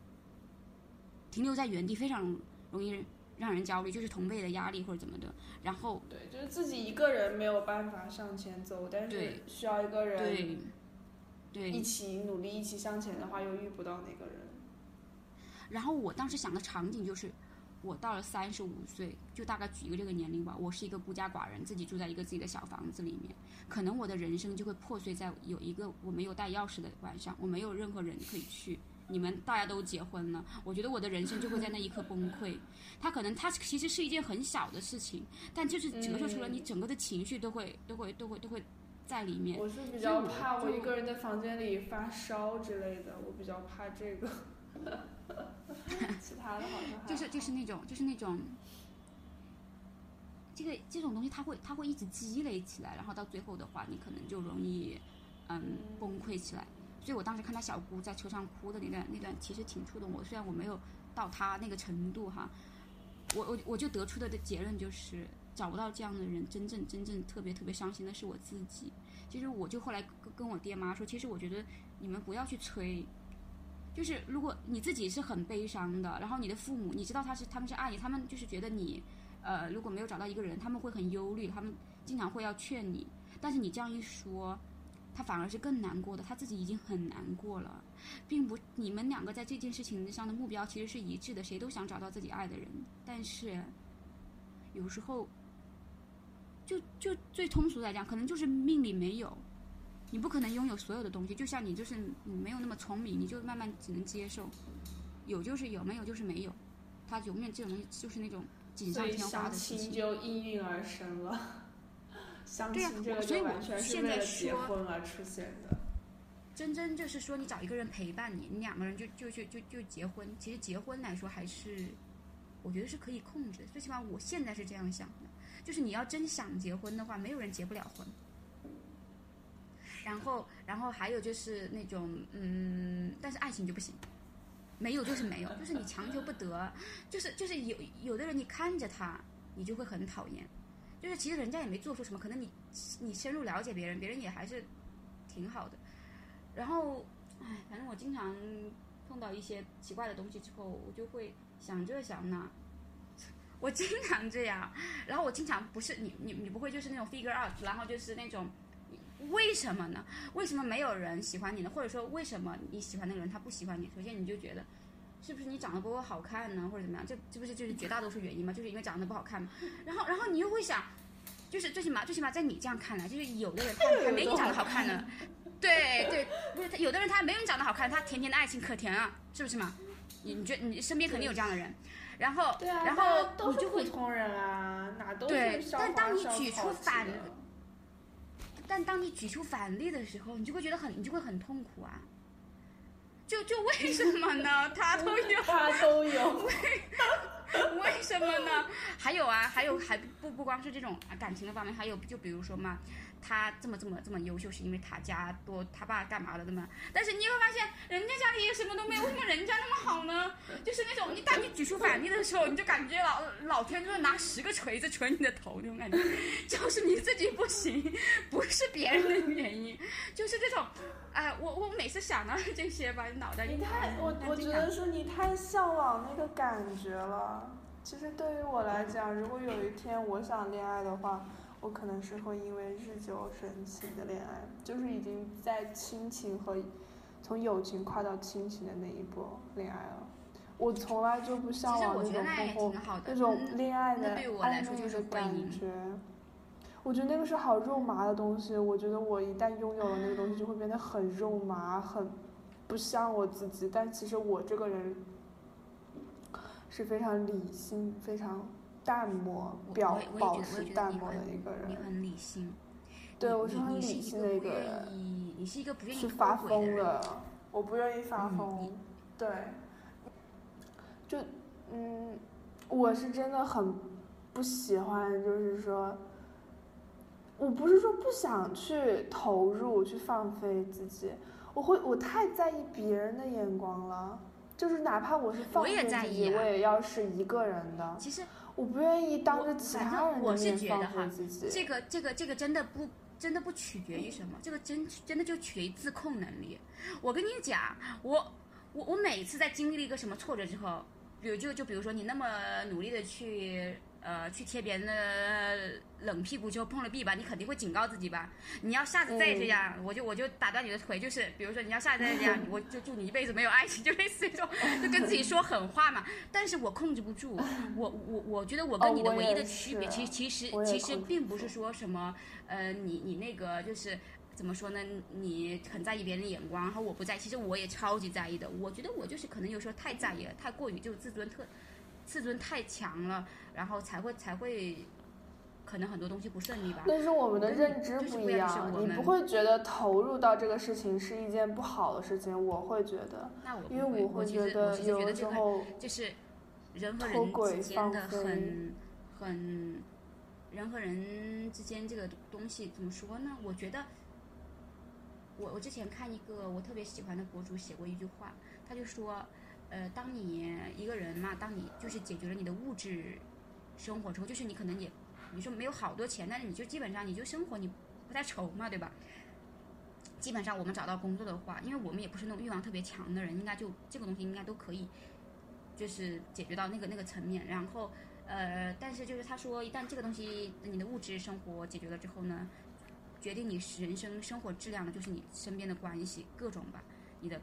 停留在原地非常容易。让人焦虑，就是同辈的压力或者怎么的，然后对，就是自己一个人没有办法向前走，但是需要一个人对对一起努力一起向前的话，又遇不到那个人。然后我当时想的场景就是，我到了三十五岁，就大概举一个这个年龄吧，我是一个孤家寡人，自己住在一个自己的小房子里面，可能我的人生就会破碎在有一个我没有带钥匙的晚上，我没有任何人可以去。你们大家都结婚了，我觉得我的人生就会在那一刻崩溃。他可能他其实是一件很小的事情，但就是折射出了你整个的情绪都会都会都会都会在里面。我是比较怕我一个人在房间里发烧之类的，我比较怕这个。[laughs] 其他的好像就是就是那种就是那种，这个这种东西它会它会一直积累起来，然后到最后的话，你可能就容易嗯崩溃起来。所以我当时看他小姑在车上哭的那段，那段其实挺触动我。虽然我没有到他那个程度哈，我我我就得出的结论就是找不到这样的人，真正真正特别特别伤心的是我自己。其实我就后来跟跟我爹妈说，其实我觉得你们不要去催，就是如果你自己是很悲伤的，然后你的父母你知道他是他们是爱你，他们就是觉得你呃如果没有找到一个人，他们会很忧虑，他们经常会要劝你，但是你这样一说。他反而是更难过的，他自己已经很难过了，并不，你们两个在这件事情上的目标其实是一致的，谁都想找到自己爱的人，但是有时候，就就最通俗来讲，可能就是命里没有，你不可能拥有所有的东西，就像你就是你没有那么聪明，你就慢慢只能接受，有就是有，没有就是没有，他永远这种东西就是那种锦上添花的事情，就应运而生了。对呀，所以我现在说，真真就是说，你找一个人陪伴你，你两个人就就就就就结婚。其实结婚来说，还是我觉得是可以控制的。最起码我现在是这样想的，就是你要真想结婚的话，没有人结不了婚。然后，然后还有就是那种，嗯，但是爱情就不行，没有就是没有，就是你强求不得，就是就是有有的人你看着他，你就会很讨厌。就是其实人家也没做出什么，可能你你深入了解别人，别人也还是挺好的。然后，哎，反正我经常碰到一些奇怪的东西之后，我就会想这想那。[laughs] 我经常这样，然后我经常不是你你你不会就是那种 figure out，然后就是那种为什么呢？为什么没有人喜欢你呢？或者说为什么你喜欢那个人他不喜欢你？首先你就觉得是不是你长得不够好看呢，或者怎么样？这这不是就是绝大多数原因吗？就是因为长得不好看嘛。然后然后你又会想，就是最起码最起码在你这样看来，就是有的人他还没你长得好看呢。[laughs] 对对，不是有的人他没有你长得好看，他甜甜的爱情可甜啊，是不是嘛？你你觉你身边肯定有这样的人。然后，然后你就会普通人啊，哪都对。但当你举出反，但当你举出反例的时候，你就会觉得很，你就会很痛苦啊。就就为什么呢？[laughs] 他都有，他都有。为什么呢？还有啊，还有还不不光是这种感情的方面，还有就比如说嘛。他这么这么这么优秀，是因为他家多，他爸干嘛的，对吗？但是你会发现，人家家里也什么都没有，为什么人家那么好呢？[laughs] 就是那种，你当你举出反例的时候，你就感觉老老天就是拿十个锤子锤你的头那种感觉，[laughs] 就是你自己不行，[laughs] 不是别人的原因，就是这种，哎，我我每次想到这些吧，脑袋你太我我觉得是你太向往那个感觉了。其实对于我来讲，如果有一天我想恋爱的话。我可能是会因为日久生情的恋爱，就是已经在亲情和从友情跨到亲情的那一波恋爱了。我从来就不向往那种那种恋爱的暧昧的感觉。我觉得那个是好肉麻的东西。我觉得我一旦拥有了那个东西，就会变得很肉麻，很不像我自己。但其实我这个人是非常理性，非常。淡漠，表保持淡漠的一个人。你很理性。对，我是很理性的一个人。你是一个不愿意是发疯的，我不愿意发疯。对。就，嗯，我是真的很不喜欢，就是说，我不是说不想去投入、去放飞自己，我会，我太在意别人的眼光了。就是哪怕我是放飞自己，我也要是一个人的。其实。我不愿意当着其他人的面放自己。这个这个这个真的不真的不取决于什么，这个真真的就取决于自控能力。我跟你讲，我我我每次在经历了一个什么挫折之后，比如就就比如说你那么努力的去。呃，去贴别人的冷屁股之后碰了壁吧，你肯定会警告自己吧？你要下次再这样，我就我就打断你的腿。就是比如说你要下次再这样，[laughs] 我就祝你一辈子没有爱情，就类似这种，[laughs] 就跟自己说狠话嘛。但是我控制不住，我我我觉得我跟你的唯一的区别，其实其实其实并不是说什么，呃，你你那个就是怎么说呢？你很在意别人的眼光，然后我不在，其实我也超级在意的。我觉得我就是可能有时候太在意了，太过于就自尊特。自尊太强了，然后才会才会，可能很多东西不顺利吧。但是我们的认知不一样，你不会觉得投入到这个事情是一件不好的事情，我会觉得，那我因为我会觉得有的时候就是人和人之间的很很人和人之间这个东西怎么说呢？我觉得，我我之前看一个我特别喜欢的博主写过一句话，他就说。呃，当你一个人嘛，当你就是解决了你的物质生活之后，就是你可能也，你说没有好多钱，但是你就基本上你就生活你不太愁嘛，对吧？基本上我们找到工作的话，因为我们也不是那种欲望特别强的人，应该就这个东西应该都可以，就是解决到那个那个层面。然后呃，但是就是他说，一旦这个东西你的物质生活解决了之后呢，决定你人生生活质量的就是你身边的关系各种吧，你的。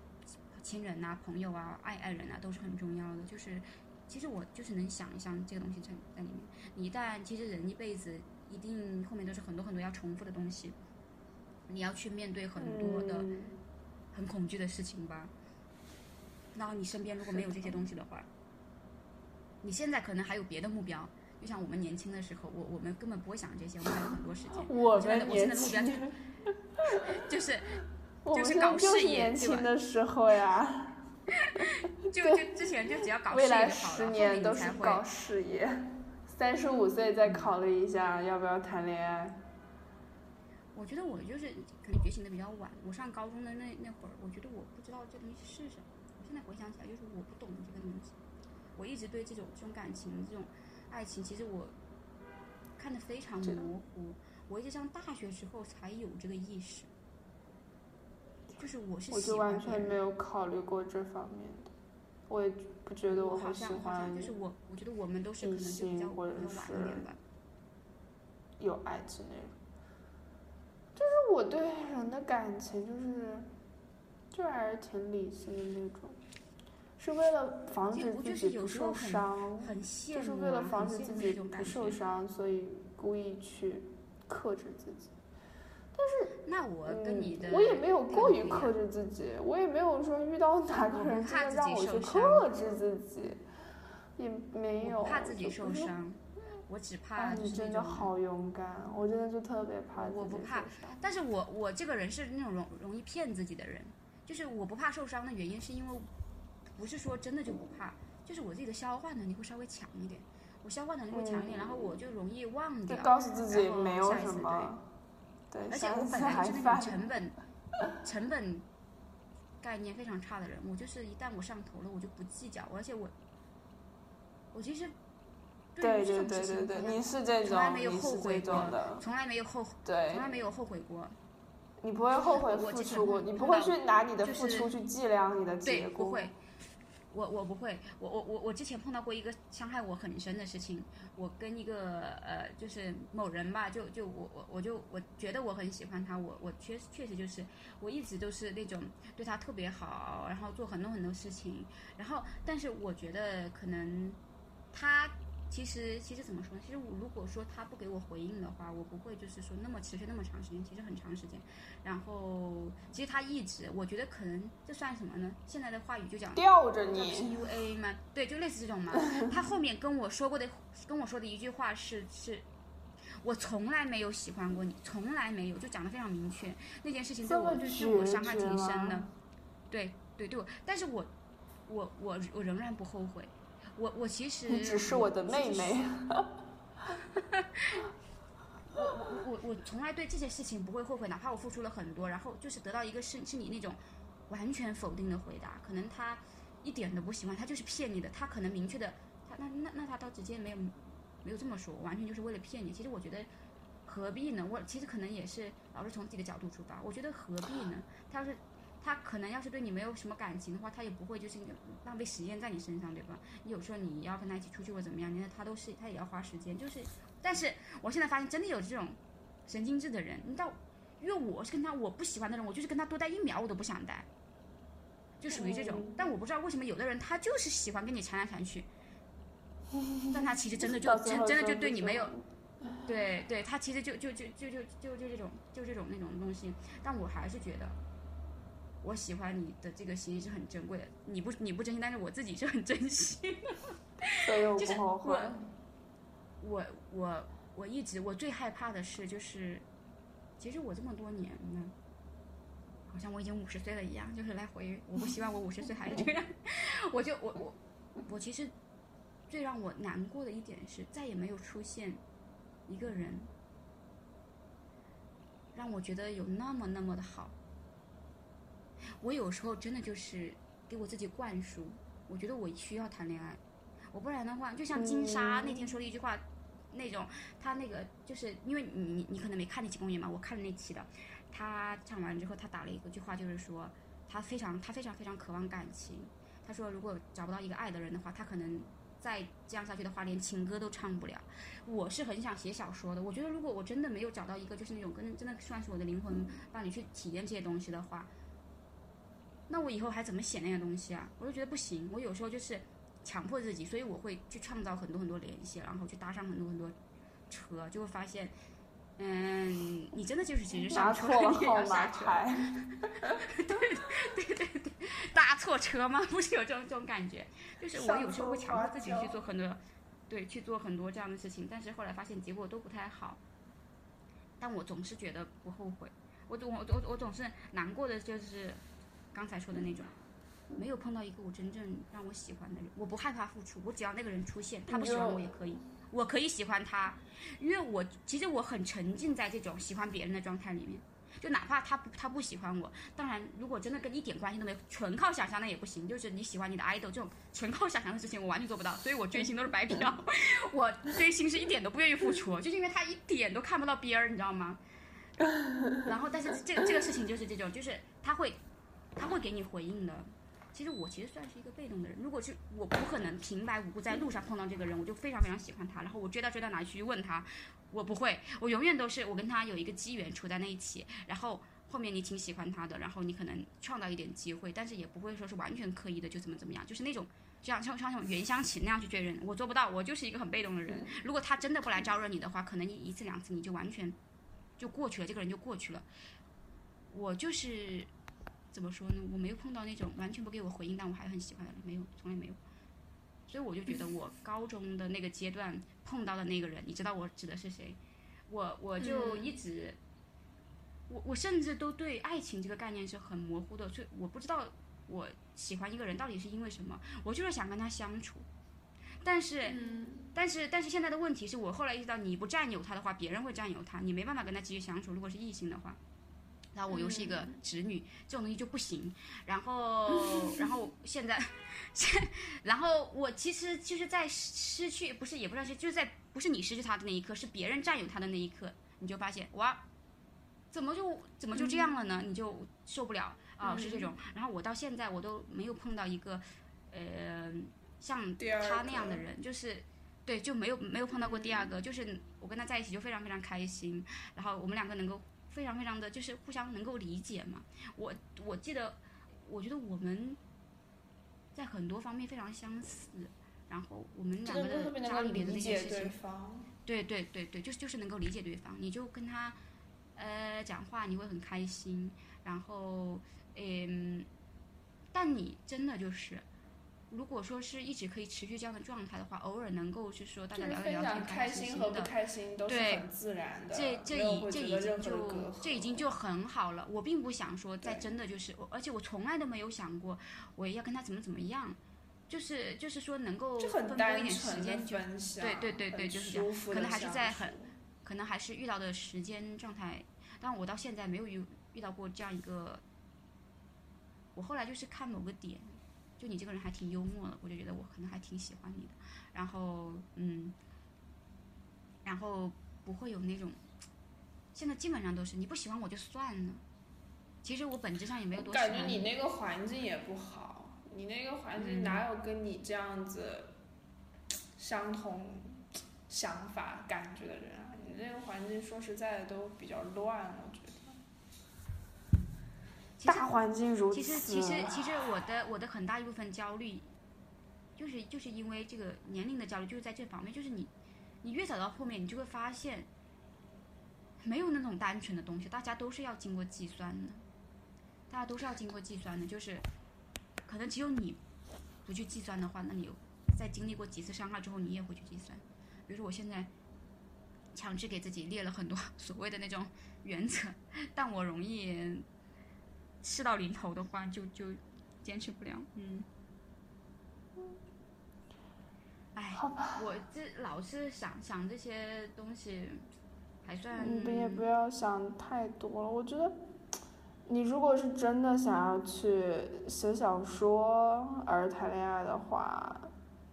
亲人呐，朋友啊，爱爱人啊，都是很重要的。就是，其实我就是能想一想这个东西在在里面。你一旦其实人一辈子一定后面都是很多很多要重复的东西，你要去面对很多的很恐惧的事情吧。然后你身边如果没有这些东西的话，你现在可能还有别的目标。就像我们年轻的时候，我我们根本不会想这些，我们还有很多时间。我们年轻，[laughs] 就是。就是搞事业，年轻的时候呀，[laughs] 就就之前就只要搞事业未来十年都是搞事业，三十五岁再考虑一下要不要谈恋爱。我觉得我就是可能觉醒的比较晚。我上高中的那那会儿，我觉得我不知道这东西是什么。我现在回想起来，就是我不懂这个东西。我一直对这种这种感情、这种爱情，其实我看得非常模糊。我一直上大学之后才有这个意识，就是我是我就完全没有考虑过这方面的，我也不觉得我很喜欢，就是我我觉得我们都是可能就比较或者是有爱之那种，就是我对人的感情就是就还是挺理性的那种。是为了防止自己不受伤，就是为了防止自己不受伤，所以故意去克制自己。但是，那我跟你的，我也没有过于克制自己，我也没有说遇到哪个人真的让我去克制自己，也没有。怕自己受伤，我只怕你真的好勇敢，我真的就特别怕。我不怕，但是我我这个人是那种容容易骗自己的人，就是我不怕受伤的原因是因为。不是说真的就不怕，就是我自己的消化能力会稍微强一点，我消化能力会强一点，然后我就容易忘掉，告诉自己没有什么。对，而且我本来就是那种成本成本概念非常差的人，我就是一旦我上头了，我就不计较，而且我我其实对于这种事情，你是这种，从来没有后悔过，从来没有后对，从来没有后悔过。你不会后悔付出过，你不会去拿你的付出去计量你的结果。对，不会。我我不会，我我我我之前碰到过一个伤害我很深的事情，我跟一个呃就是某人吧，就就我我我就我觉得我很喜欢他，我我确确实就是我一直都是那种对他特别好，然后做很多很多事情，然后但是我觉得可能他。其实，其实怎么说？其实我如果说他不给我回应的话，我不会就是说那么持续那么长时间，其实很长时间。然后，其实他一直，我觉得可能这算什么呢？现在的话语就讲吊着你，PUA 吗？对，就类似这种嘛。[laughs] 他后面跟我说过的，跟我说的一句话是是，我从来没有喜欢过你，从来没有，就讲的非常明确。那件事情对我对我伤害挺深的。对对对我，但是我我我我仍然不后悔。我我其实你只是我的妹妹。[laughs] 我我我我从来对这些事情不会后悔，哪怕我付出了很多，然后就是得到一个是是你那种完全否定的回答，可能他一点都不喜欢，他就是骗你的，他可能明确的，他那那那他倒直接没有没有这么说，完全就是为了骗你。其实我觉得何必呢？我其实可能也是老是从自己的角度出发，我觉得何必呢？他要是。他可能要是对你没有什么感情的话，他也不会就是浪费时间在你身上，对吧？你有时候你要跟他一起出去或怎么样，你看他都是他也要花时间，就是。但是我现在发现真的有这种神经质的人，你知道，因为我是跟他我不喜欢的人，我就是跟他多待一秒我都不想待，就属于这种。但我不知道为什么有的人他就是喜欢跟你缠来缠去，[laughs] 但他其实真的就真真的就对你没有，对对，他其实就就就就就就就这种就这种那种东西，但我还是觉得。我喜欢你的这个心意是很珍贵的，你不你不珍惜，但是我自己是很珍惜。[laughs] 就是我，我我我一直我最害怕的是就是，其实我这么多年呢，好像我已经五十岁了一样，就是来回我不希望我五十岁还是这样，[laughs] 我就我我我其实最让我难过的一点是再也没有出现一个人让我觉得有那么那么的好。我有时候真的就是给我自己灌输，我觉得我需要谈恋爱，我不然的话，就像金莎那天说的一句话，那种他那个就是因为你你你可能没看那期公演嘛，我看了那期的，他唱完之后他打了一个句话，就是说他非常他非常非常渴望感情，他说如果找不到一个爱的人的话，他可能再这样下去的话，连情歌都唱不了。我是很想写小说的，我觉得如果我真的没有找到一个就是那种跟真的算是我的灵魂伴侣去体验这些东西的话。那我以后还怎么写那个东西啊？我就觉得不行。我有时候就是强迫自己，所以我会去创造很多很多联系，然后去搭上很多很多车，就会发现，嗯，你真的就是其实上车你也要下车。[laughs] 对对对对，搭错车吗？[laughs] 不是有这种这种感觉？就是我有时候会强迫自己去做很多，对，去做很多这样的事情，但是后来发现结果都不太好。但我总是觉得不后悔。我总我我我总是难过的就是。刚才说的那种，没有碰到一个我真正让我喜欢的人，我不害怕付出，我只要那个人出现，他不喜欢我也可以，我可以喜欢他，因为我其实我很沉浸在这种喜欢别人的状态里面，就哪怕他不他不喜欢我，当然如果真的跟一点关系都没有，纯靠想象那也不行。就是你喜欢你的 idol 这种纯靠想象的事情，我完全做不到。所以我追星都是白嫖，[laughs] 我追星是一点都不愿意付出，就是因为他一点都看不到边儿，你知道吗？然后，但是这个这个事情就是这种，就是他会他会给你回应的。其实我其实算是一个被动的人，如果是我不可能平白无故在路上碰到这个人，我就非常非常喜欢他，然后我追到追到哪去问他，我不会，我永远都是我跟他有一个机缘处在那一起，然后后面你挺喜欢他的，然后你可能创造一点机会，但是也不会说是完全刻意的就怎么怎么样，就是那种就像像像那种袁湘琴那样去追人，我做不到，我就是一个很被动的人。如果他真的不来招惹你的话，可能你一次两次你就完全就过去了，这个人就过去了。我就是。怎么说呢？我没有碰到那种完全不给我回应，但我还很喜欢的人，没有，从来没有。所以我就觉得，我高中的那个阶段碰到的那个人，你知道我指的是谁？我我就一直，我我甚至都对爱情这个概念是很模糊的，所以我不知道我喜欢一个人到底是因为什么。我就是想跟他相处，但是，但是，但是现在的问题是我后来意识到，你不占有他的话，别人会占有他，你没办法跟他继续相处。如果是异性的话。然后我又是一个直女，这种东西就不行。然后，[laughs] 然后现在，现，然后我其实就是在失去，不是也不算是，就是在不是你失去他的那一刻，是别人占有他的那一刻，你就发现哇，怎么就怎么就这样了呢？你就受不了啊，是这种。然后我到现在我都没有碰到一个，呃，像他那样的人，就是，对，就没有没有碰到过第二个，就是我跟他在一起就非常非常开心，然后我们两个能够。非常非常的就是互相能够理解嘛。我我记得，我觉得我们在很多方面非常相似。然后我们两个的家里面的那些事情，对对对对，就是就是能够理解对方。你就跟他呃讲话，你会很开心。然后嗯，但你真的就是。如果说是一直可以持续这样的状态的话，偶尔能够是说大家聊一聊天，开心和不开心都是很自然的。这这已这已经就这已经就很好了。我并不想说再真的就是，而且我从来都没有想过我要跟他怎么怎么样，就是就是说能够分多一点时间就对对对对，就是这样。可能还是在很，可能还是遇到的时间状态，但我到现在没有遇遇到过这样一个。我后来就是看某个点。就你这个人还挺幽默的，我就觉得我可能还挺喜欢你的，然后嗯，然后不会有那种，现在基本上都是你不喜欢我就算了，其实我本质上也没有多。感觉你那个环境也不好，你那个环境哪有跟你这样子相同想法感觉的人啊？你那个环境说实在的都比较乱，我觉得。大环境如此。其实其实其实我的我的很大一部分焦虑，就是就是因为这个年龄的焦虑，就是在这方面，就是你你越走到后面，你就会发现，没有那种单纯的东西，大家都是要经过计算的，大家都是要经过计算的，就是可能只有你不去计算的话，那你在经历过几次伤害之后，你也会去计算。比如说我现在强制给自己列了很多 [laughs] 所谓的那种原则，但我容易。事到临头的话，就就坚持不了。嗯。哎，我这老是想想这些东西，还算。你也不要想太多了。我觉得，你如果是真的想要去写小说而谈恋爱的话，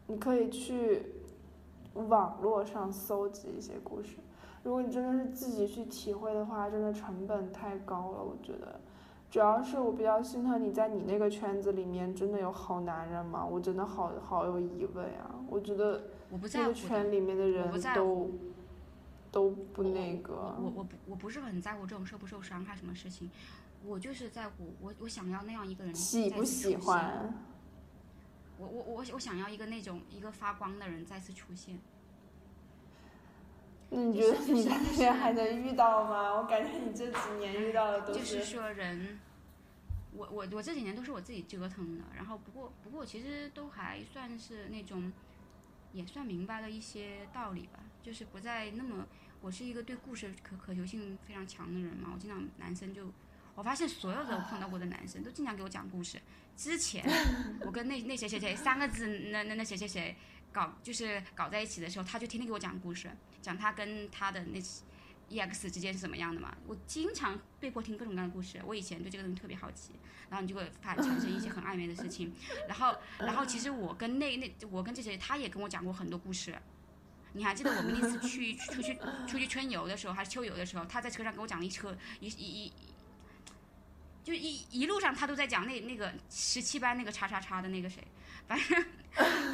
你可以去网络上搜集一些故事。如果你真的是自己去体会的话，真的成本太高了。我觉得。主要是我比较心疼你在你那个圈子里面真的有好男人吗？我真的好好有疑问啊！我觉得这个圈里面的人都都不那个。我我不我不是很在乎这种受不受伤害什么事情，我就是在乎我我想要那样一个人喜不喜欢？我我我我想要一个那种一个发光的人再次出现。你觉得你在那边还能遇到吗？我感觉你这几年遇到的都是。就是说人，我我我这几年都是我自己折腾的，然后不过不过其实都还算是那种，也算明白了一些道理吧，就是不再那么，我是一个对故事可可求性非常强的人嘛，我经常男生就，我发现所有的我碰到过的男生都经常给我讲故事，之前我跟那那谁谁谁三个字那那那谁谁谁。搞就是搞在一起的时候，他就天天给我讲故事，讲他跟他的那 EX 之间是怎么样的嘛？我经常被迫听各种各样的故事。我以前对这个东西特别好奇，然后你就会发产生一些很暧昧的事情。然后，然后其实我跟那那我跟这些，他也跟我讲过很多故事。你还记得我们那次去出去出去春游的时候，还是秋游的时候，他在车上给我讲了一车一一一，就一一路上他都在讲那那个十七班那个叉叉叉的那个谁，反正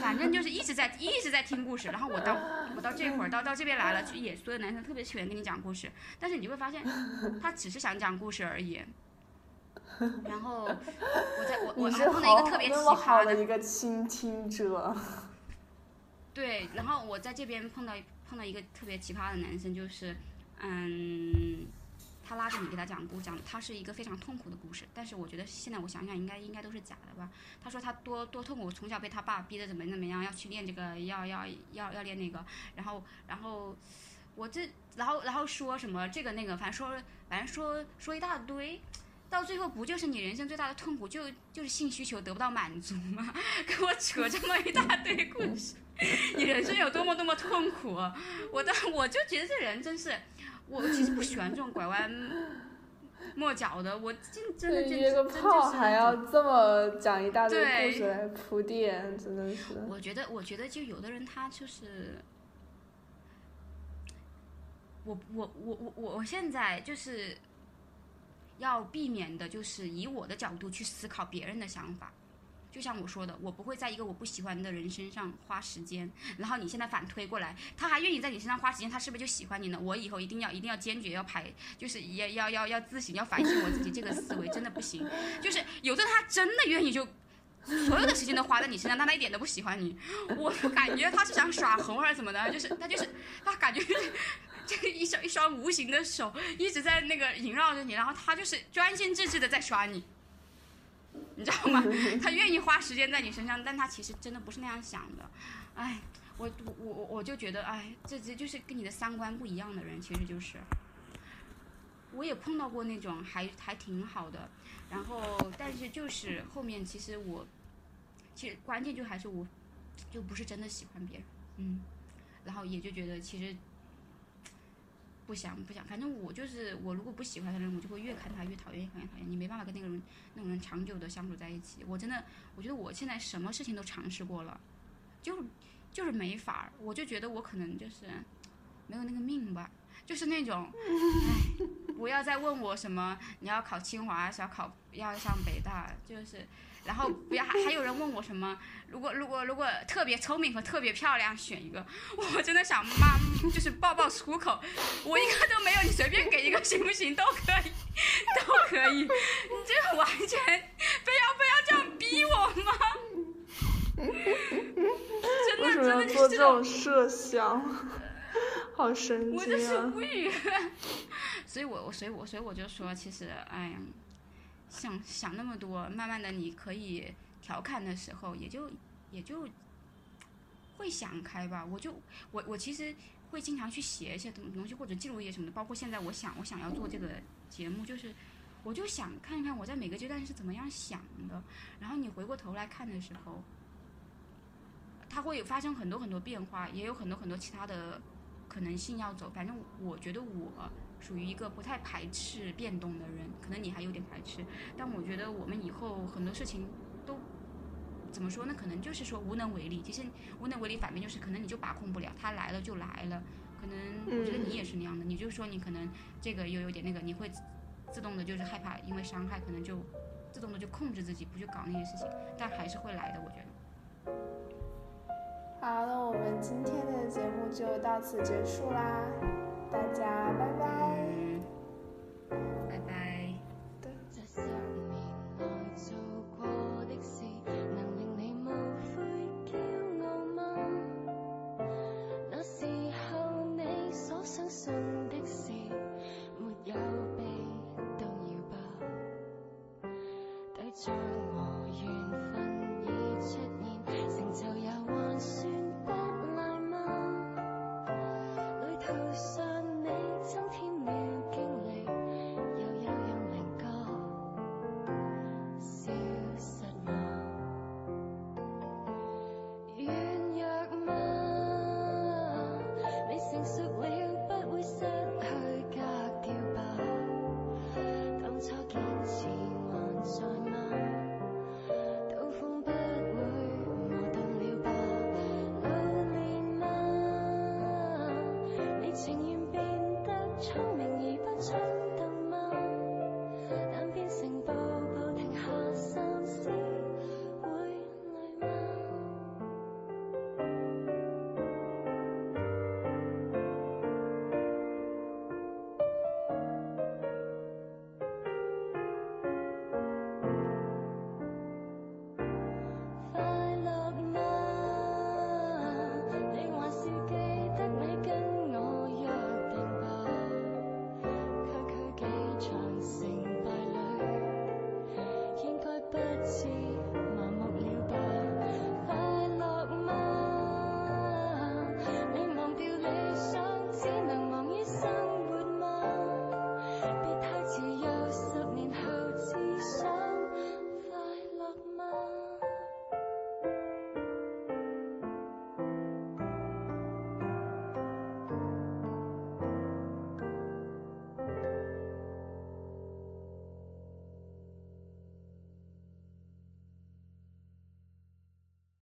反正就是一直在一直在听故事。然后我到我到这会儿到到这边来了，就也所有男生特别喜欢跟你讲故事，但是你就会发现他只是想讲故事而已。然后我在我我还碰到一个特别奇葩的一个倾听者。对，然后我在这边碰到碰到一个特别奇葩的男生，就是，嗯，他拉着你给他讲故讲，他是一个非常痛苦的故事，但是我觉得现在我想想应该应该都是假的吧。他说他多多痛苦，从小被他爸逼得怎么怎么样，要去练这个，要要要要练那个，然后然后我这然后然后说什么这个那个，反正说反正说说一大堆。到最后不就是你人生最大的痛苦，就就是性需求得不到满足吗？[laughs] 给我扯这么一大堆故事，你人生有多么多么痛苦？我当我就觉得这人真是，我其实不喜欢这种拐弯抹角的，我真真的真约个炮还要这么讲一大堆故事来铺垫，真的是。我觉得，我觉得就有的人他就是，我我我我我我现在就是。要避免的就是以我的角度去思考别人的想法，就像我说的，我不会在一个我不喜欢的人身上花时间。然后你现在反推过来，他还愿意在你身上花时间，他是不是就喜欢你呢？我以后一定要一定要坚决要排，就是要要要要自省，要反省我自己，这个思维真的不行。就是有的他真的愿意就所有的时间都花在你身上，但他一点都不喜欢你。我感觉他是想耍猴还是怎么的？就是他就是他感觉。这一双一双无形的手一直在那个萦绕着你，然后他就是专心致志的在刷你，你知道吗？[laughs] 他愿意花时间在你身上，但他其实真的不是那样想的。哎，我我我我就觉得，哎，这这就是跟你的三观不一样的人，其实就是。我也碰到过那种还还挺好的，然后但是就是后面其实我，其实关键就还是我，就不是真的喜欢别人，嗯，然后也就觉得其实。不想不想，反正我就是我，如果不喜欢的人，我就会越看他越讨厌，越看越讨厌。你没办法跟那个人那种人长久的相处在一起。我真的，我觉得我现在什么事情都尝试过了，就就是没法儿。我就觉得我可能就是没有那个命吧，就是那种，唉，不要再问我什么你要考清华，想考要上北大，就是。然后不要还还有人问我什么？如果如果如果特别聪明和特别漂亮选一个，[laughs] 我真的想骂，就是爆爆粗口。我一个都没有，你随便给一个行不行？都可以，[laughs] 都可以。你这完全非要非要这样逼我吗？真的真的就是这种设想，好神经啊！我就是无语。[laughs] 所以我我所以我所以我就说，其实哎呀。想想那么多，慢慢的你可以调侃的时候，也就也就会想开吧。我就我我其实会经常去写一些东东西，或者记录一些什么的。包括现在，我想我想要做这个节目，就是我就想看一看我在每个阶段是怎么样想的。然后你回过头来看的时候，它会有发生很多很多变化，也有很多很多其他的可能性要走。反正我觉得我。属于一个不太排斥变动的人，可能你还有点排斥，但我觉得我们以后很多事情都怎么说呢？可能就是说无能为力。其实无能为力反面就是可能你就把控不了，他来了就来了。可能我觉得你也是那样的，你就说你可能这个又有点那个，你会自动的就是害怕因为伤害，可能就自动的就控制自己不去搞那些事情，但还是会来的，我觉得。好，那我们今天的节目就到此结束啦。大家拜拜，